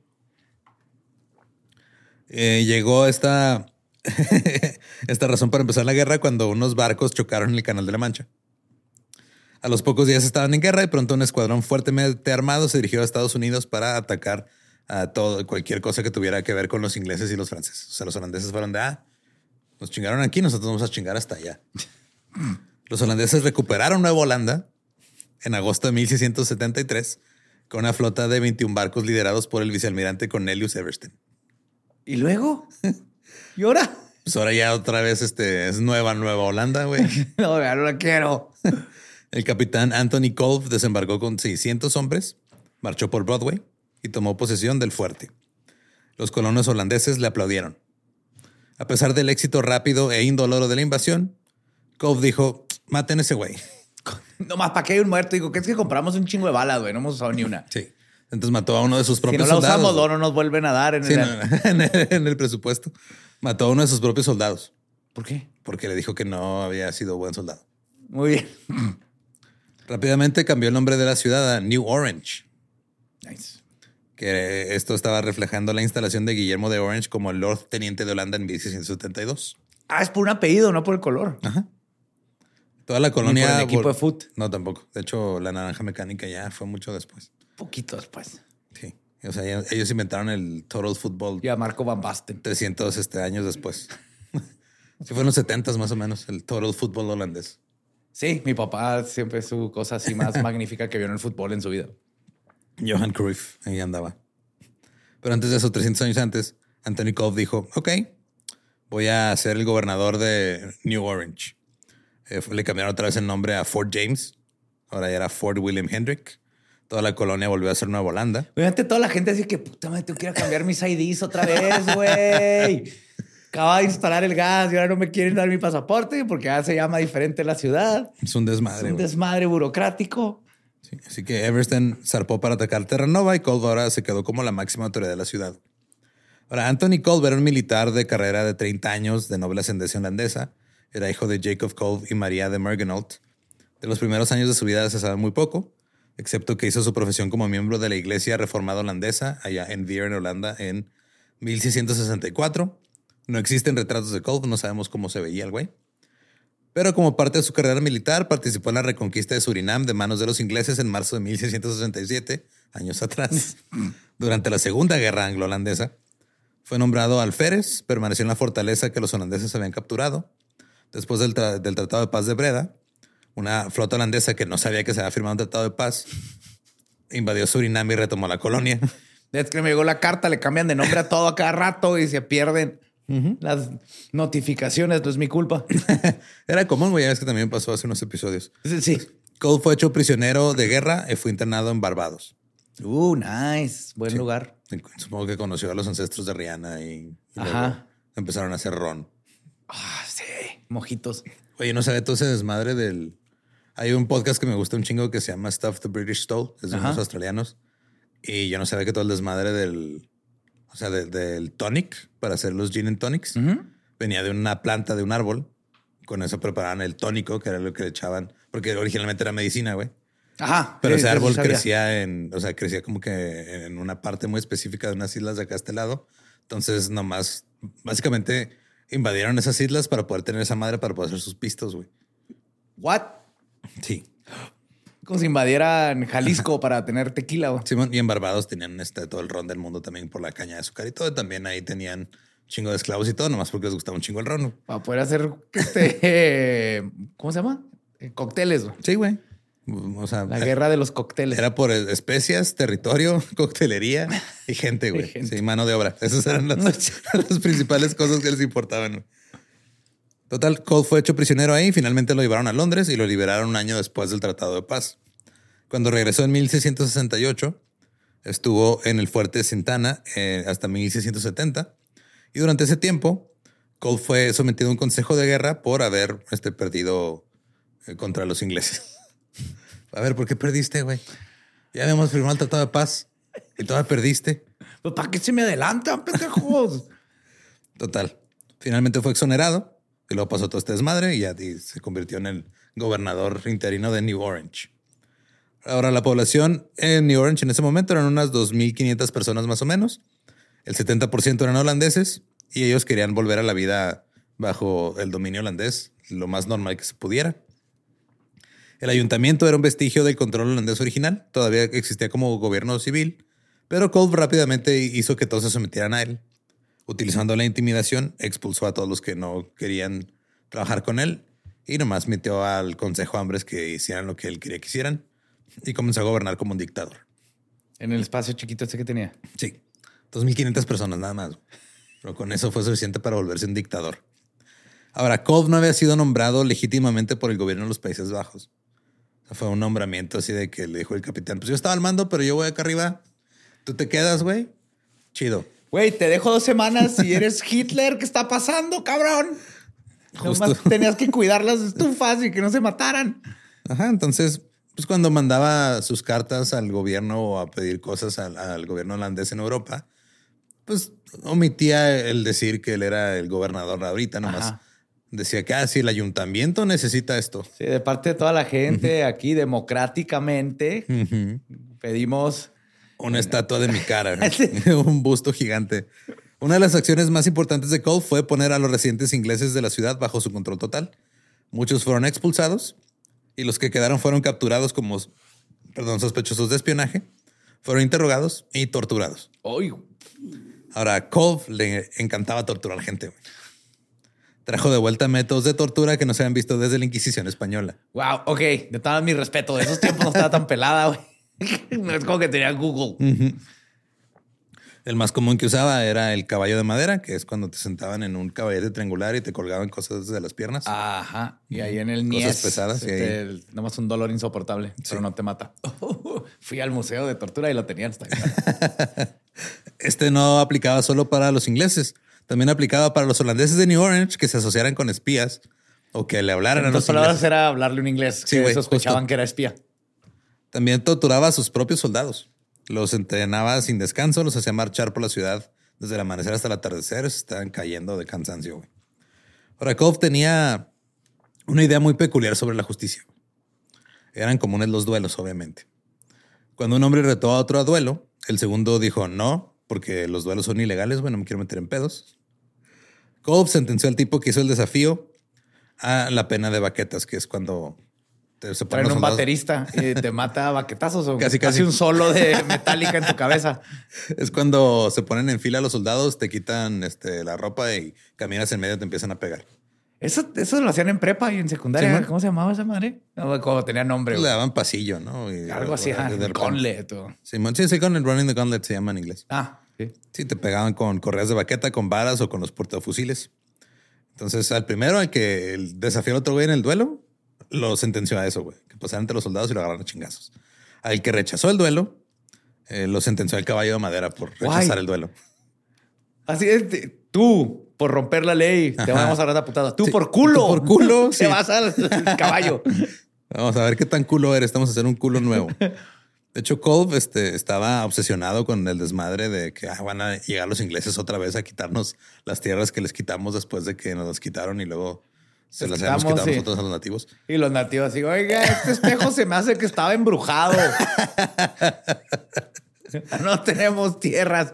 Eh, llegó esta, esta razón para empezar la guerra cuando unos barcos chocaron en el Canal de la Mancha. A los pocos días estaban en guerra y pronto un escuadrón fuertemente armado se dirigió a Estados Unidos para atacar a todo, cualquier cosa que tuviera que ver con los ingleses y los franceses. O sea, los holandeses fueron de, ah, nos chingaron aquí, nosotros vamos a chingar hasta allá. Los holandeses recuperaron Nueva Holanda en agosto de 1673 con una flota de 21 barcos liderados por el vicealmirante Cornelius Everstein. ¿Y luego? ¿Y ahora? Pues ahora ya otra vez este, es nueva Nueva Holanda, güey. No, ya no la quiero. El capitán Anthony Colve desembarcó con 600 hombres, marchó por Broadway y tomó posesión del fuerte. Los colonos holandeses le aplaudieron. A pesar del éxito rápido e indoloro de la invasión, Colve dijo, maten a ese güey. No más, ¿para qué hay un muerto? Digo, que es que compramos un chingo de balas, güey. No hemos usado ni una. Sí. Entonces mató a uno de sus Si propios no la soldados. usamos, no nos vuelven a dar en Sí, el... no, en, el, en el presupuesto. Mató a uno de sus propios soldados ¿Por qué? porque le dijo que no había sido buen soldado. Muy bien. Rápidamente cambió el nombre de la ciudad a New Orange. Nice. Que esto estaba reflejando la instalación de Guillermo de Orange como el Lord Teniente de Holanda en 1672. Ah, es por un apellido, no por el color. Ajá. Toda la colonia... por el equipo de foot. No, tampoco. De hecho, la naranja mecánica ya fue mucho después. Poquito después. Sí. O sea, ya- ellos inventaron el Total Football Y a Marco Van Basten. 300 este, años después. sí, fue en los 70 más o menos, el Total Football holandés. Sí, mi papá siempre su cosa así más magnífica que vio en el fútbol en su vida. Johan Cruyff, ahí andaba. Pero antes de eso, 300 años antes, Anthony Colve dijo, ok, voy a ser el gobernador de New Orange. Eh, le cambiaron otra vez el nombre a Fort James. Ahora ya era Fort William Hendrick. Toda la colonia volvió a ser Nueva Holanda. Obviamente toda la gente así que, puta madre, tengo que ir a cambiar mis IDs otra vez, güey. Acaba de instalar el gas y ahora no me quieren dar mi pasaporte porque ya se llama diferente la ciudad. Es un Es desmadre. un güey. desmadre burocrático. Sí, Así que Everston zarpó para atacar Terranova y Colve ahora se quedó como la máxima autoridad de la ciudad. Ahora, Anthony Colve era un militar de carrera de 30 años de noble ascendencia holandesa. Era hijo de Jacob Colve y María de Mergenholt. De los primeros años de su vida se sabe muy poco, excepto que hizo su profesión como miembro de la Iglesia Reformada Holandesa allá en Veer, en Holanda, en 1664. No existen retratos de Colve, no sabemos cómo se veía el güey. Pero como parte de su carrera militar, participó en la reconquista de Surinam de manos de los ingleses en marzo de 1667, años atrás. Durante la Segunda Guerra Anglo-Holandesa, fue nombrado alférez, permaneció en la fortaleza que los holandeses habían capturado. Después del, tra- del Tratado de Paz de Breda, una flota holandesa que no sabía que se había firmado un tratado de paz invadió Surinam y retomó la colonia. Es que me llegó la carta, le cambian de nombre a todo a cada rato y se pierden las notificaciones. No es mi culpa. Era común, güey, ya ves que también pasó hace unos episodios. Sí, sí. Cole fue hecho prisionero de guerra y fue internado en Barbados. Uh, nice. Buen Sí. lugar. Supongo que conoció a los ancestros de Rihanna y, y luego Ajá. empezaron a hacer ron. Ah, sí. Mojitos. Oye, no sabe todo ese desmadre del. Hay un podcast que me gusta un chingo que se llama Stuff the British Stole, es de Ajá. unos australianos. Y yo no sabía que todo el desmadre del. O sea, de- del tonic para hacer los gin and tonics venía de una planta de un árbol. Con eso preparaban el tónico, que era lo que le echaban, porque originalmente era medicina, güey. Ajá. Pero sí, ese árbol crecía en, o sea, crecía como que en una parte muy específica de unas islas de acá a este lado. Entonces, nomás, básicamente invadieron esas islas para poder tener esa madre para poder hacer sus pistos, güey. What? Sí. Como si invadieran Jalisco para tener tequila. güey. Simón, y en Barbados tenían este, todo el ron del mundo también por la caña de azúcar y todo. También ahí tenían chingo de esclavos y todo, nomás porque les gustaba un chingo el ron. Para poder hacer este. ¿Cómo se llama? Eh, Cócteles. güey. Sí, güey. O sea, La guerra de los cócteles. era por especias, territorio, coctelería y gente, güey. Y gente. Sí, mano de obra. Esas eran las, las principales cosas que les importaban. güey. Total, Cole fue hecho prisionero ahí. Finalmente lo llevaron a Londres y lo liberaron un año después del Tratado de Paz. Cuando regresó en 1668, estuvo en el fuerte Sintana eh, hasta 1670. Y durante ese tiempo, Cole fue sometido a un consejo de guerra por haber este, perdido eh, contra los ingleses. A ver, ¿por qué perdiste, güey? Ya habíamos firmado el Tratado de Paz y todavía perdiste. Pues, ¿Para qué se me adelantan, pendejos? Total. Finalmente fue exonerado y luego pasó todo este desmadre y ya se convirtió en el gobernador interino de New Orange. Ahora, la población en New Orange en ese momento eran unas 2.500 personas más o menos. El 70% eran holandeses y ellos querían volver a la vida bajo el dominio holandés, lo más normal que se pudiera. El ayuntamiento era un vestigio del control holandés original, todavía existía como gobierno civil, pero Kolb rápidamente hizo que todos se sometieran a él. Utilizando la intimidación, expulsó a todos los que no querían trabajar con él y nomás metió al Consejo Hambres que hicieran lo que él quería que hicieran y comenzó a gobernar como un dictador. En el espacio chiquito este que tenía. Sí, 2.500 personas nada más. Pero con eso fue suficiente para volverse un dictador. Ahora, Kolb no había sido nombrado legítimamente por el gobierno de los Países Bajos. O sea, fue un nombramiento así de que le dijo el capitán, pues yo estaba al mando, pero yo voy acá arriba. Tú te quedas, güey. Chido. Güey, te dejo dos semanas si eres Hitler. ¿Qué está pasando, cabrón? Justo. Nomás tenías que cuidar las estufas y que no se mataran. Ajá, entonces, pues cuando mandaba sus cartas al gobierno o a pedir cosas al, al gobierno holandés en Europa, pues omitía el decir que él era el gobernador ahorita, nomás Ajá. decía que, ah, sí, el ayuntamiento necesita esto. Sí, de parte de toda la gente aquí, democráticamente, pedimos. Una estatua de mi cara, ¿no? un busto gigante. Una de las acciones más importantes de Cole fue poner a los residentes ingleses de la ciudad bajo su control total. Muchos fueron expulsados y los que quedaron fueron capturados como perdón, sospechosos de espionaje, fueron interrogados y torturados. Ahora, a Cole le encantaba torturar gente. Trajo de vuelta métodos de tortura que no se habían visto desde la Inquisición española. Wow, ok, de todo mi respeto. De esos tiempos no estaba tan pelada, güey. No es como que tenía Google. El más común que usaba era el caballo de madera, que es cuando te sentaban en un caballete triangular y te colgaban cosas de las piernas. Ajá. Y ahí en el Cosas Nies. pesadas, y ahí- el- Nomás un dolor insoportable, pero no te mata. fui al museo de tortura y lo tenían hasta ahí. Este no aplicaba solo para los ingleses, también aplicaba para los holandeses de New Orange que se asociaran con espías o que le hablaran a los palabras ingleses. era hablarle un inglés Sí, que güey, sospechaban justo. que era espía. También torturaba a sus propios soldados. Los entrenaba sin descanso, los hacía marchar por la ciudad desde el amanecer hasta el atardecer. Estaban cayendo de cansancio. güey. Ahora, Kov tenía una idea muy peculiar sobre la justicia. Eran comunes los duelos, obviamente. Cuando un hombre retó a otro a duelo, el segundo dijo no, porque los duelos son ilegales, bueno, me quiero meter en pedos. Kov sentenció al tipo que hizo el desafío a la pena de baquetas, que es cuando te, Traen un baterista y te mata a baquetazos o Casi, casi, un solo de metálica en tu cabeza. Es cuando se ponen en fila los soldados, te quitan este, la ropa y caminas en medio y te empiezan a pegar. Eso, eso lo hacían en prepa y en secundaria. ¿Cómo se llamaba esa madre? No, como tenía nombre. Le daban pasillo, ¿no? Y- Algo así, ajá, Gauntlet Simón, sí, sí, con el running the gauntlet se llama en inglés. Ah, sí. Sí, te pegaban con correas de baqueta, con varas o con los portafusiles. Entonces, al primero, al que el desafió al otro güey en el duelo, lo sentenció a eso, güey. Que pasaran entre los soldados y lo agarraran a chingazos. Al que rechazó el duelo, eh, lo sentenció al caballo de madera por rechazar Guay. el duelo. Así es. Tú, por romper la ley, te vamos a agarrar a putada. Tú Sí, por culo. tú por culo, Te sí. vas al al caballo. Vamos a ver qué tan culo eres. Estamos a hacer un culo nuevo. De hecho, Kolb este, estaba obsesionado con el desmadre de que ah, van a llegar los ingleses otra vez a quitarnos las tierras que les quitamos después de que nos las quitaron y luego Se las habíamos quitado sí. nosotros a los nativos. Y los nativos así, oiga, este espejo se me hace que estaba embrujado. no tenemos tierras.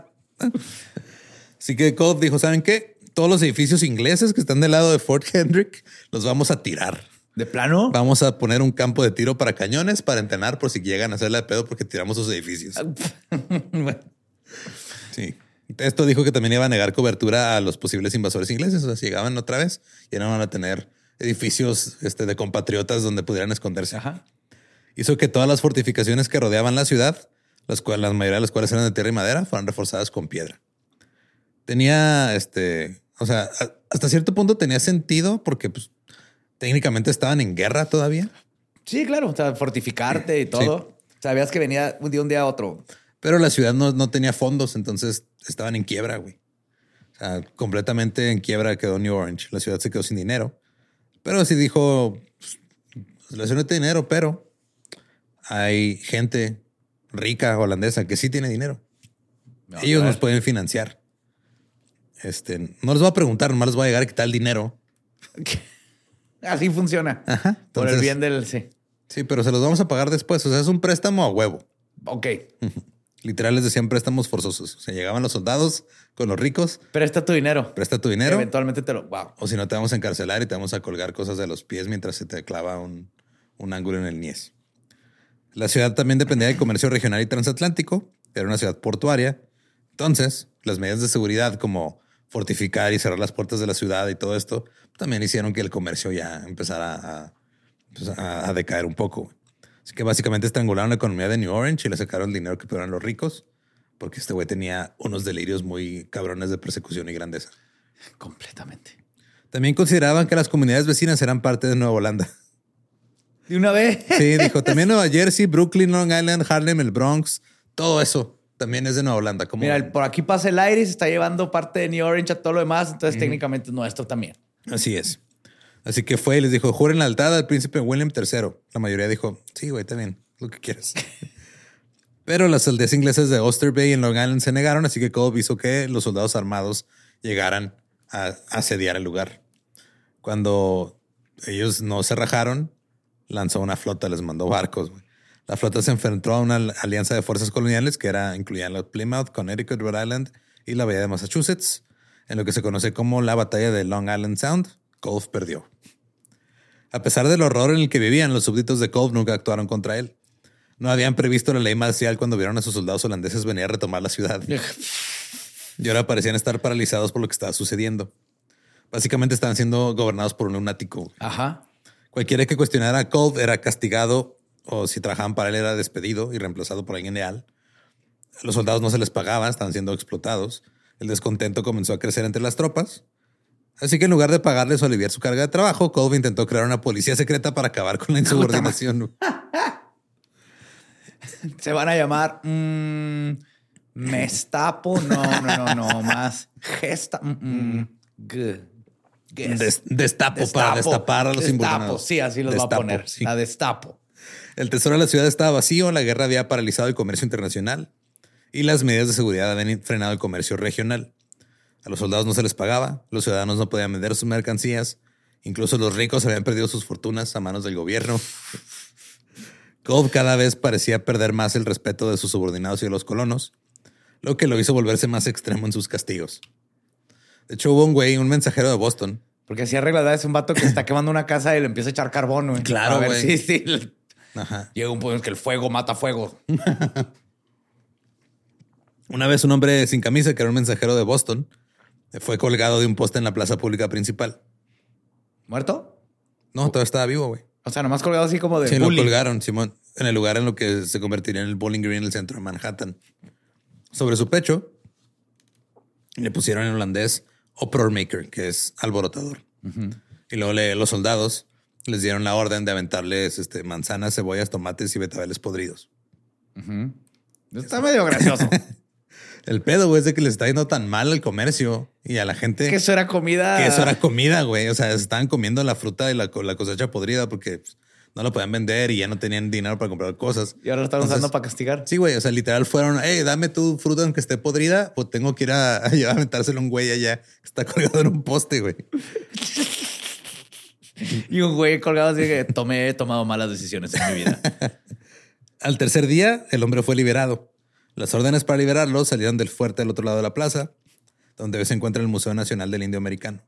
Así que Cobb dijo, ¿saben qué? Todos los edificios ingleses que están del lado de Fort Hendrick los vamos a tirar. ¿De plano? Vamos a poner un campo de tiro para cañones para entrenar por si llegan a hacerle de pedo porque tiramos sus edificios. Bueno, Sí. Esto dijo que también iba a negar cobertura a los posibles invasores ingleses. O sea, si llegaban otra vez, ya no van a tener edificios este, de compatriotas donde pudieran esconderse. Ajá. Hizo que todas las fortificaciones que rodeaban la ciudad, las cuales la mayoría de las cuales eran de tierra y madera, fueran reforzadas con piedra. Tenía este, o sea, hasta cierto punto tenía sentido porque pues, técnicamente estaban en guerra todavía. Sí, claro. O sea, fortificarte y todo. Sabías que venía de un día a otro. Pero la ciudad no, no tenía fondos, entonces estaban en quiebra, güey. O sea, completamente en quiebra quedó New Orange. La ciudad se quedó sin dinero. Pero sí dijo, pues, la ciudad no tiene dinero, pero hay gente rica holandesa que sí tiene dinero. Ellos nos pueden financiar. Este, no les voy a preguntar, nomás les voy a llegar a quitar el dinero. Así funciona. Ajá. Por el bien del... Sí. Sí, pero se los vamos a pagar después. O sea, es un préstamo a huevo. Ok. Literal les decían préstamos forzosos. O sea, llegaban los soldados con los ricos, Presta tu dinero. presta tu dinero. Eventualmente te lo... Wow. O si no, te vamos a encarcelar y te vamos a colgar cosas de los pies mientras se te clava un, un ángulo en el niés. La ciudad también dependía del comercio regional y transatlántico. Era una ciudad portuaria. Entonces, las medidas de seguridad como fortificar y cerrar las puertas de la ciudad y todo esto también hicieron que el comercio ya empezara a, pues, a- a decaer un poco. Así que básicamente estrangularon la economía de New Orange y le sacaron el dinero que pudieran los ricos porque este güey tenía unos delirios muy cabrones de persecución y grandeza. Completamente. También consideraban que las comunidades vecinas eran parte de Nueva Holanda. De una vez. Sí, dijo también Nueva Jersey, Brooklyn, Long Island, Harlem, el Bronx, todo eso también es de Nueva Holanda. Como Mira, por aquí pasa el aire y se está llevando parte de New Orange a todo lo demás. Entonces, técnicamente es nuestro también. así es. Así que fue y les dijo, juren lealtad al príncipe William III. La mayoría dijo, sí, güey, está bien, lo que quieras. Pero las aldeas inglesas de Oyster Bay en Long Island se negaron, así que Cobb hizo que los soldados armados llegaran a asediar el lugar. Cuando ellos no se rajaron, lanzó una flota, les mandó barcos. La flota se enfrentó a una alianza de fuerzas coloniales que era incluían los Plymouth, Connecticut, Rhode Island y la bahía de Massachusetts, en lo que se conoce como la batalla de Long Island Sound. Colf perdió. A pesar del horror en el que vivían, los súbditos de Colf nunca actuaron contra él. No habían previsto la ley marcial cuando vieron a sus soldados holandeses venir a retomar la ciudad. Y ahora parecían estar paralizados por lo que estaba sucediendo. Básicamente estaban siendo gobernados por un lunático. Ajá. Cualquiera que cuestionara a Cold era castigado o si trabajaban para él era despedido y reemplazado por alguien leal. A los soldados no se les pagaba, estaban siendo explotados. El descontento comenzó a crecer entre las tropas. Así que en lugar de pagarles o aliviar su carga de trabajo, Colby intentó crear una policía secreta para acabar con la insubordinación. Se van a llamar mm, Mestapo. No, no, no, no. Más Gesta. mm, mm, Des- destapo, para destapar a los Destapo. Sí, así los va a poner. sí. La destapo. El tesoro de la ciudad estaba vacío, la guerra había paralizado el comercio internacional y las medidas de seguridad habían frenado el comercio regional. A los soldados no se les pagaba, los ciudadanos no podían vender sus mercancías, incluso los ricos habían perdido sus fortunas a manos del gobierno. Cobb cada vez parecía perder más el respeto de sus subordinados y de los colonos, lo que lo hizo volverse más extremo en sus castigos. De hecho, hubo un güey, un mensajero de Boston, Porque así arreglada es un vato que está quemando una casa y le empieza a echar carbón. güey. Claro, A ver, güey. Sí, sí. Ajá. Llega un punto en que el fuego mata fuego. Una vez un hombre sin camisa, que era un mensajero de Boston, fue colgado de un poste en la plaza pública principal. ¿Muerto? No, todavía estaba vivo, güey. O sea, nomás colgado así como de Sí, lo colgaron, Simón, en el lugar en lo que se convertiría en el Bowling Green, en el centro de Manhattan. Sobre su pecho le pusieron en holandés uproar maker, que es alborotador. Y luego le- los soldados les dieron la orden de aventarles este, manzanas, cebollas, tomates y betabeles podridos. Está medio gracioso. El pedo, güey, es de que les está yendo tan mal al comercio y a la gente. que eso era comida. que eso era comida, güey. O sea, estaban comiendo la fruta y la, la cosecha podrida porque pues, no la podían vender y ya no tenían dinero para comprar cosas. Y ahora lo están Entonces, usando para castigar. Sí, güey. O sea, literal fueron, hey, dame tu fruta aunque esté podrida, pues tengo que ir a, a, llevar a aventárselo a un güey allá que está colgado en un poste, güey. y un güey colgado así que tomé, he tomado malas decisiones en mi vida. Al tercer día, el hombre fue liberado. Las órdenes para liberarlo salieron del fuerte al otro lado de la plaza, donde hoy se encuentra el Museo Nacional del Indio Americano.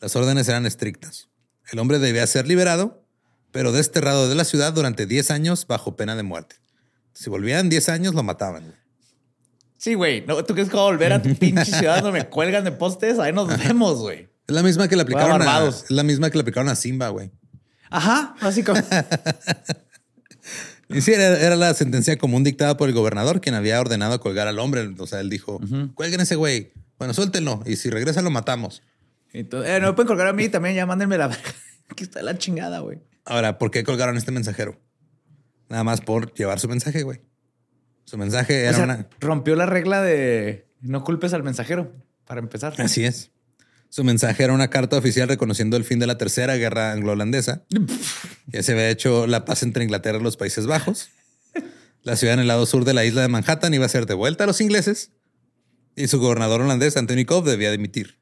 Las órdenes eran estrictas. El hombre debía ser liberado, pero desterrado de la ciudad durante 10 años bajo pena de muerte. Si volvían 10 años, lo mataban. Sí, güey. ¿No? ¿Tú quieres que volver a tu pinche ciudad donde me cuelgan de postes? Ahí nos vemos, güey. Es la misma que le aplicaron a, es la misma que le aplicaron a Simba, güey. Ajá, básicamente. Y sí, era, era la sentencia común dictada por el gobernador, quien había ordenado colgar al hombre. O sea, él dijo, cuelguen ese güey. Bueno, suéltenlo. Y si regresa, lo matamos. Entonces, eh, no me pueden colgar a mí también, ya mándenme la verga. Aquí está la chingada, güey. Ahora, ¿por qué colgaron a este mensajero? Nada más por llevar su mensaje, güey. Su mensaje O era sea, una... rompió la regla de no culpes al mensajero, para empezar. Así es. Su mensaje era una carta oficial reconociendo el fin de la tercera guerra anglo-holandesa. Ya se había hecho la paz entre Inglaterra y los Países Bajos. La ciudad en el lado sur de la isla de Manhattan iba a ser devuelta a los ingleses. Y su gobernador holandés, Anthony Cove, debía dimitir.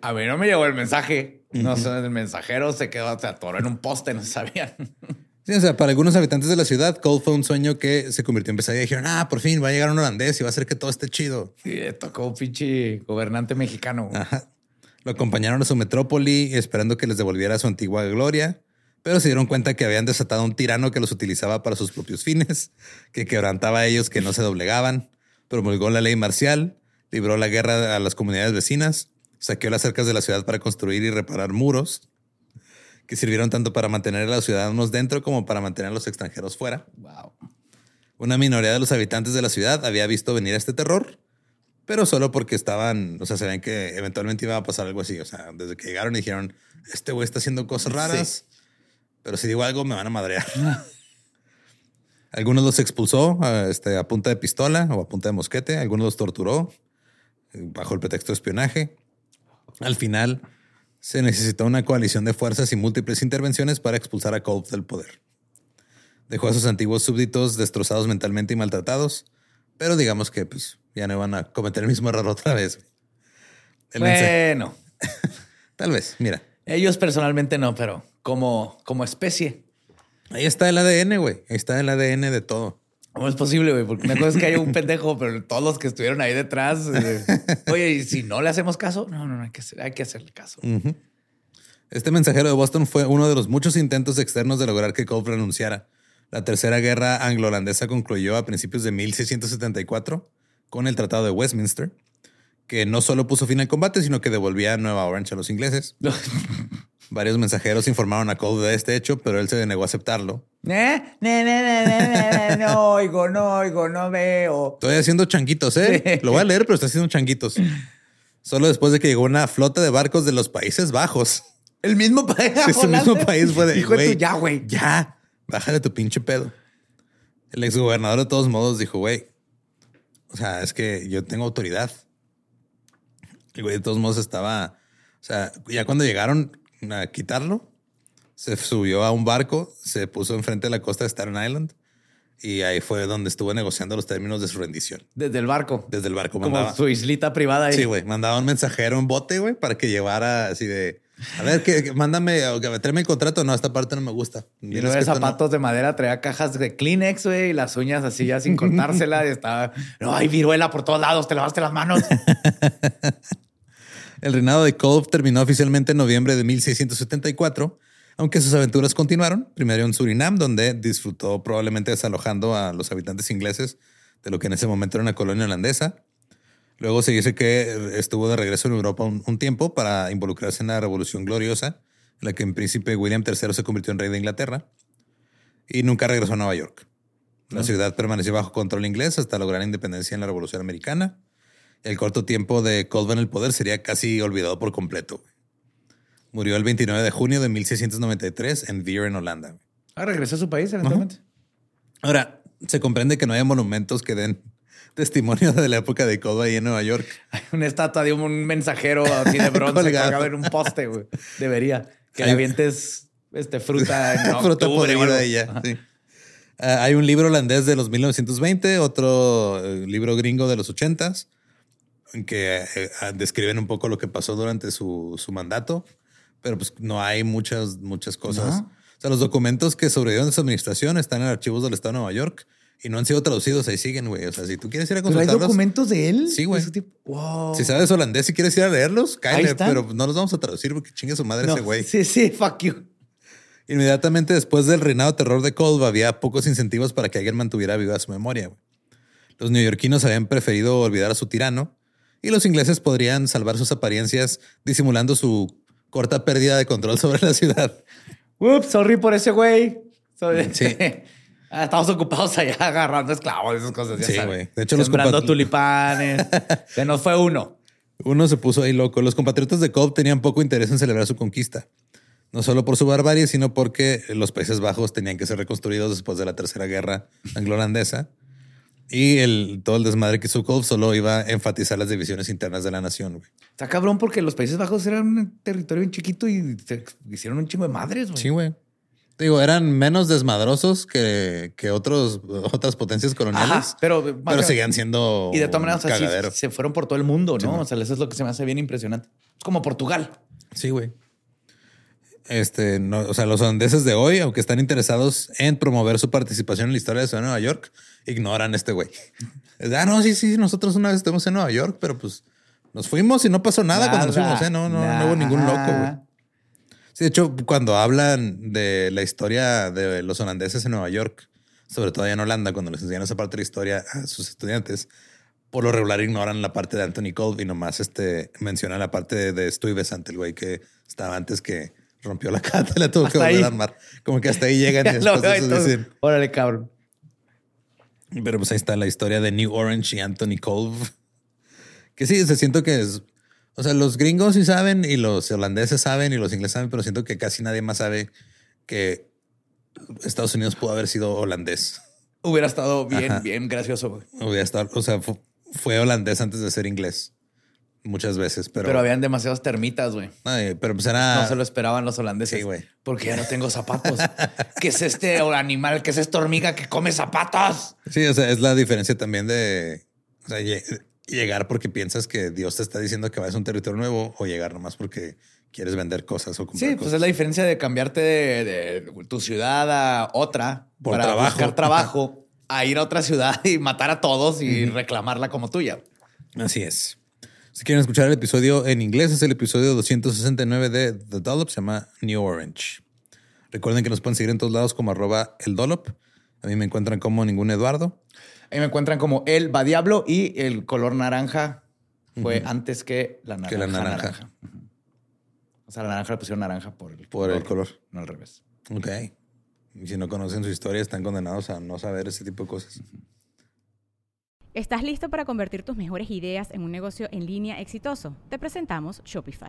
A mí no me llegó el mensaje. No sé, el mensajero se quedó, se atoró en un poste, no sabían. Sí, o sea, para algunos habitantes de la ciudad, Cole fue un sueño que se convirtió en pesadilla. Dijeron, ah, por fin va a llegar un holandés y va a hacer que todo esté chido. Y le tocó un pinche gobernante mexicano. Ajá. Lo acompañaron a su metrópoli esperando que les devolviera su antigua gloria, pero se dieron cuenta que habían desatado a un tirano que los utilizaba para sus propios fines, que quebrantaba a ellos que no se doblegaban, promulgó la ley marcial, libró la guerra a las comunidades vecinas, saqueó las cercas de la ciudad para construir y reparar muros, que sirvieron tanto para mantener a los ciudadanos dentro como para mantener a los extranjeros fuera. Wow. Una minoría de los habitantes de la ciudad había visto venir este terror, pero solo porque estaban, o sea, se ven que eventualmente iba a pasar algo así. O sea, desde que llegaron y dijeron, este güey está haciendo cosas raras, pero si digo algo me van a madrear. algunos los expulsó a, este, a punta de pistola o a punta de mosquete, algunos los torturó eh, bajo el pretexto de espionaje. Al final, se necesitó una coalición de fuerzas y múltiples intervenciones para expulsar a Cole del poder. Dejó a sus antiguos súbditos destrozados mentalmente y maltratados, pero digamos que pues, ya no iban a cometer el mismo error otra vez. El Bueno, Tal vez, mira. ellos personalmente no, pero como, como especie. Ahí está el ADN, güey. Ahí está el ADN de todo. ¿Cómo es posible, güey? Porque una cosa es que haya un pendejo, pero todos los que estuvieron ahí detrás. eh, Oye, ¿y si no le hacemos caso? No, no, no hay que, hacer, hay que hacerle caso. Este mensajero de Boston fue uno de los muchos intentos externos de lograr que Cole renunciara. La tercera guerra anglo-holandesa concluyó a principios de 1674 con el Tratado de Westminster, que no solo puso fin al combate, sino que devolvía Nueva Orange a los ingleses. Varios mensajeros informaron a Cole de este hecho, pero él se negó a aceptarlo. ¿Eh? Ne, ne, ne, No oigo, no oigo, no veo. Estoy haciendo changuitos, ¿eh? Lo voy a leer, pero está haciendo changuitos. Solo después de que llegó una flota de barcos de los Países Bajos. El mismo país. Sí, Ese mismo país fue de, Hijo de güey, tu ya, güey. Ya, bájale tu pinche pedo. El exgobernador de todos modos dijo, güey, o sea, es que yo tengo autoridad. El güey de todos modos estaba, o sea, ya cuando llegaron a quitarlo, se subió a un barco, se puso enfrente de la costa de Staten Island y ahí fue donde estuvo negociando los términos de su rendición. Desde el barco. Desde el barco Como mandaba. su islita privada ahí. Sí, güey, mandaba un mensajero en bote, güey, para que llevara así de, a ver, que, que mándame, o que tráeme el contrato. No, esta parte no me gusta. Y luego de no. zapatos de madera traía cajas de Kleenex, güey, y las uñas así ya sin cortársela. y estaba, no, hay viruela por todos lados, te lavaste las manos. El reinado de Kolb terminó oficialmente en noviembre de 1674, aunque sus aventuras continuaron. Primero en Surinam, donde disfrutó probablemente desalojando a los habitantes ingleses de lo que en ese momento era una colonia holandesa. Luego se dice que estuvo de regreso en Europa un, un tiempo para involucrarse en la Revolución Gloriosa, en la que en príncipe William III se convirtió en rey de Inglaterra. Y nunca regresó a Nueva York. La ciudad permaneció bajo control inglés hasta lograr la independencia en la Revolución Americana. El corto tiempo de Colvin en el poder sería casi olvidado por completo. Murió el 29 de junio de 1693 en Veer, en Holanda. Ah, regresó a su país eventualmente. Ahora, se comprende que no hay monumentos que den testimonio de la época de Colvin ahí en Nueva York. Hay una estatua de un mensajero así de bronce Colgado. en un poste, güey. Debería. Que le avientes este, fruta en Fruta octubre podrida de ella. sí. Ah, hay un libro holandés de los 1920, otro eh, libro gringo de los 80s, en que eh, ah, describen un poco lo que pasó durante su, su mandato. pero pues no hay muchas, muchas cosas. O sea, los documentos que sobrevivieron de su administración están en archivos del Estado de Nueva York y no han sido traducidos, ahí siguen, güey. O sea, si tú quieres ir a ¿Pero hay consultarlos, documentos de él? Sí, güey. Wow. si sabes holandés y quieres ir a leerlos, cállate, pero no los vamos a traducir porque chingue su madre No, ese güey. Sí, sí, fuck you. Inmediatamente después del reinado terror de Kolb había pocos incentivos para que alguien mantuviera viva su memoria. güey. Los neoyorquinos habían preferido olvidar a su tirano y los ingleses podrían salvar sus apariencias disimulando su corta pérdida de control sobre la ciudad. Ups, sorry por ese güey. Sí. Ah, Estamos ocupados allá agarrando esclavos, esas cosas. Ya Sí, güey. De hecho, los Sembrando compat- tulipanes. Se nos fue uno. Uno se puso ahí loco. Los compatriotas de Kolb tenían poco interés en celebrar su conquista. No solo por su barbarie, sino porque los Países Bajos tenían que ser reconstruidos después de la Tercera Guerra Anglo-Holandesa. Y el, todo el desmadre que hizo Kolb solo iba a enfatizar las divisiones internas de la nación. güey. Está cabrón porque los Países Bajos eran un territorio bien chiquito y se hicieron un chingo de madres, güey. Sí, güey. Digo, eran menos desmadrosos que, que otros, otras potencias coloniales, Ajá, pero, pero seguían siendo Y de todas maneras, o sea, sí, cagadero. se fueron por todo el mundo, ¿no? o sea, eso es lo que se me hace bien impresionante. Es como Portugal. Sí, güey. Este, no, o sea, los holandeses de hoy, aunque están interesados en promover su participación en la historia de Ciudad de Nueva York, ignoran a este güey. Ah, no, sí, sí, nosotros una vez estuvimos en Nueva York, pero pues nos fuimos y no pasó nada, cuando nos fuimos, ¿eh? No, no, no hubo ningún loco, güey. Sí, de hecho, cuando hablan de la historia de los holandeses en Nueva York, sobre todo allá en Holanda, cuando les enseñan esa parte de la historia a sus estudiantes, por lo regular ignoran la parte de Anthony Kolb y nomás este, mencionan la parte de, de Stuyvesant, el güey que estaba antes que rompió la carta y la tuvo que volver ahí. a armar. Como que hasta ahí llegan y después de eso dicen. Órale, cabrón. Pero pues ahí está la historia de New Orange y Anthony Kolb. Que sí, se siento que es. O sea, los gringos sí saben y los holandeses saben y los ingleses saben, pero siento que casi nadie más sabe que Estados Unidos pudo haber sido holandés. Hubiera estado bien, Ajá. bien gracioso, güey. Hubiera estado, o sea, fu- fue holandés antes de ser inglés. Muchas veces, pero. Pero, habían demasiadas termitas, güey. Ay, pero pues era. No se lo esperaban los holandeses. Sí, güey. Porque ya no tengo zapatos. ¿Qué es este animal? ¿Qué es esta hormiga que come zapatos? Sí, o sea, es la diferencia también de o sea, llegar porque piensas que Dios te está diciendo que vas a un territorio nuevo o llegar nomás porque quieres vender cosas o comprar Sí, pues cosas. es la diferencia de cambiarte de, de tu ciudad a otra Por para trabajo. buscar trabajo, a ir a otra ciudad y matar a todos y reclamarla como tuya. Así es. Si quieren escuchar el episodio en inglés, es el episodio 269 de The Dollop, se llama New Orange. Recuerden que nos pueden seguir en todos lados como arroba el Dollop. A mí me encuentran como ningún Eduardo. Ahí me encuentran como el va diablo y el color naranja fue antes que la naranja. Que la naranja. O sea, la naranja le pusieron naranja por el, Por el color. no al revés. Ok. Y si no conocen su historia, están condenados a no saber ese tipo de cosas. ¿Estás listo para convertir tus mejores ideas en un negocio en línea exitoso? Te presentamos Shopify.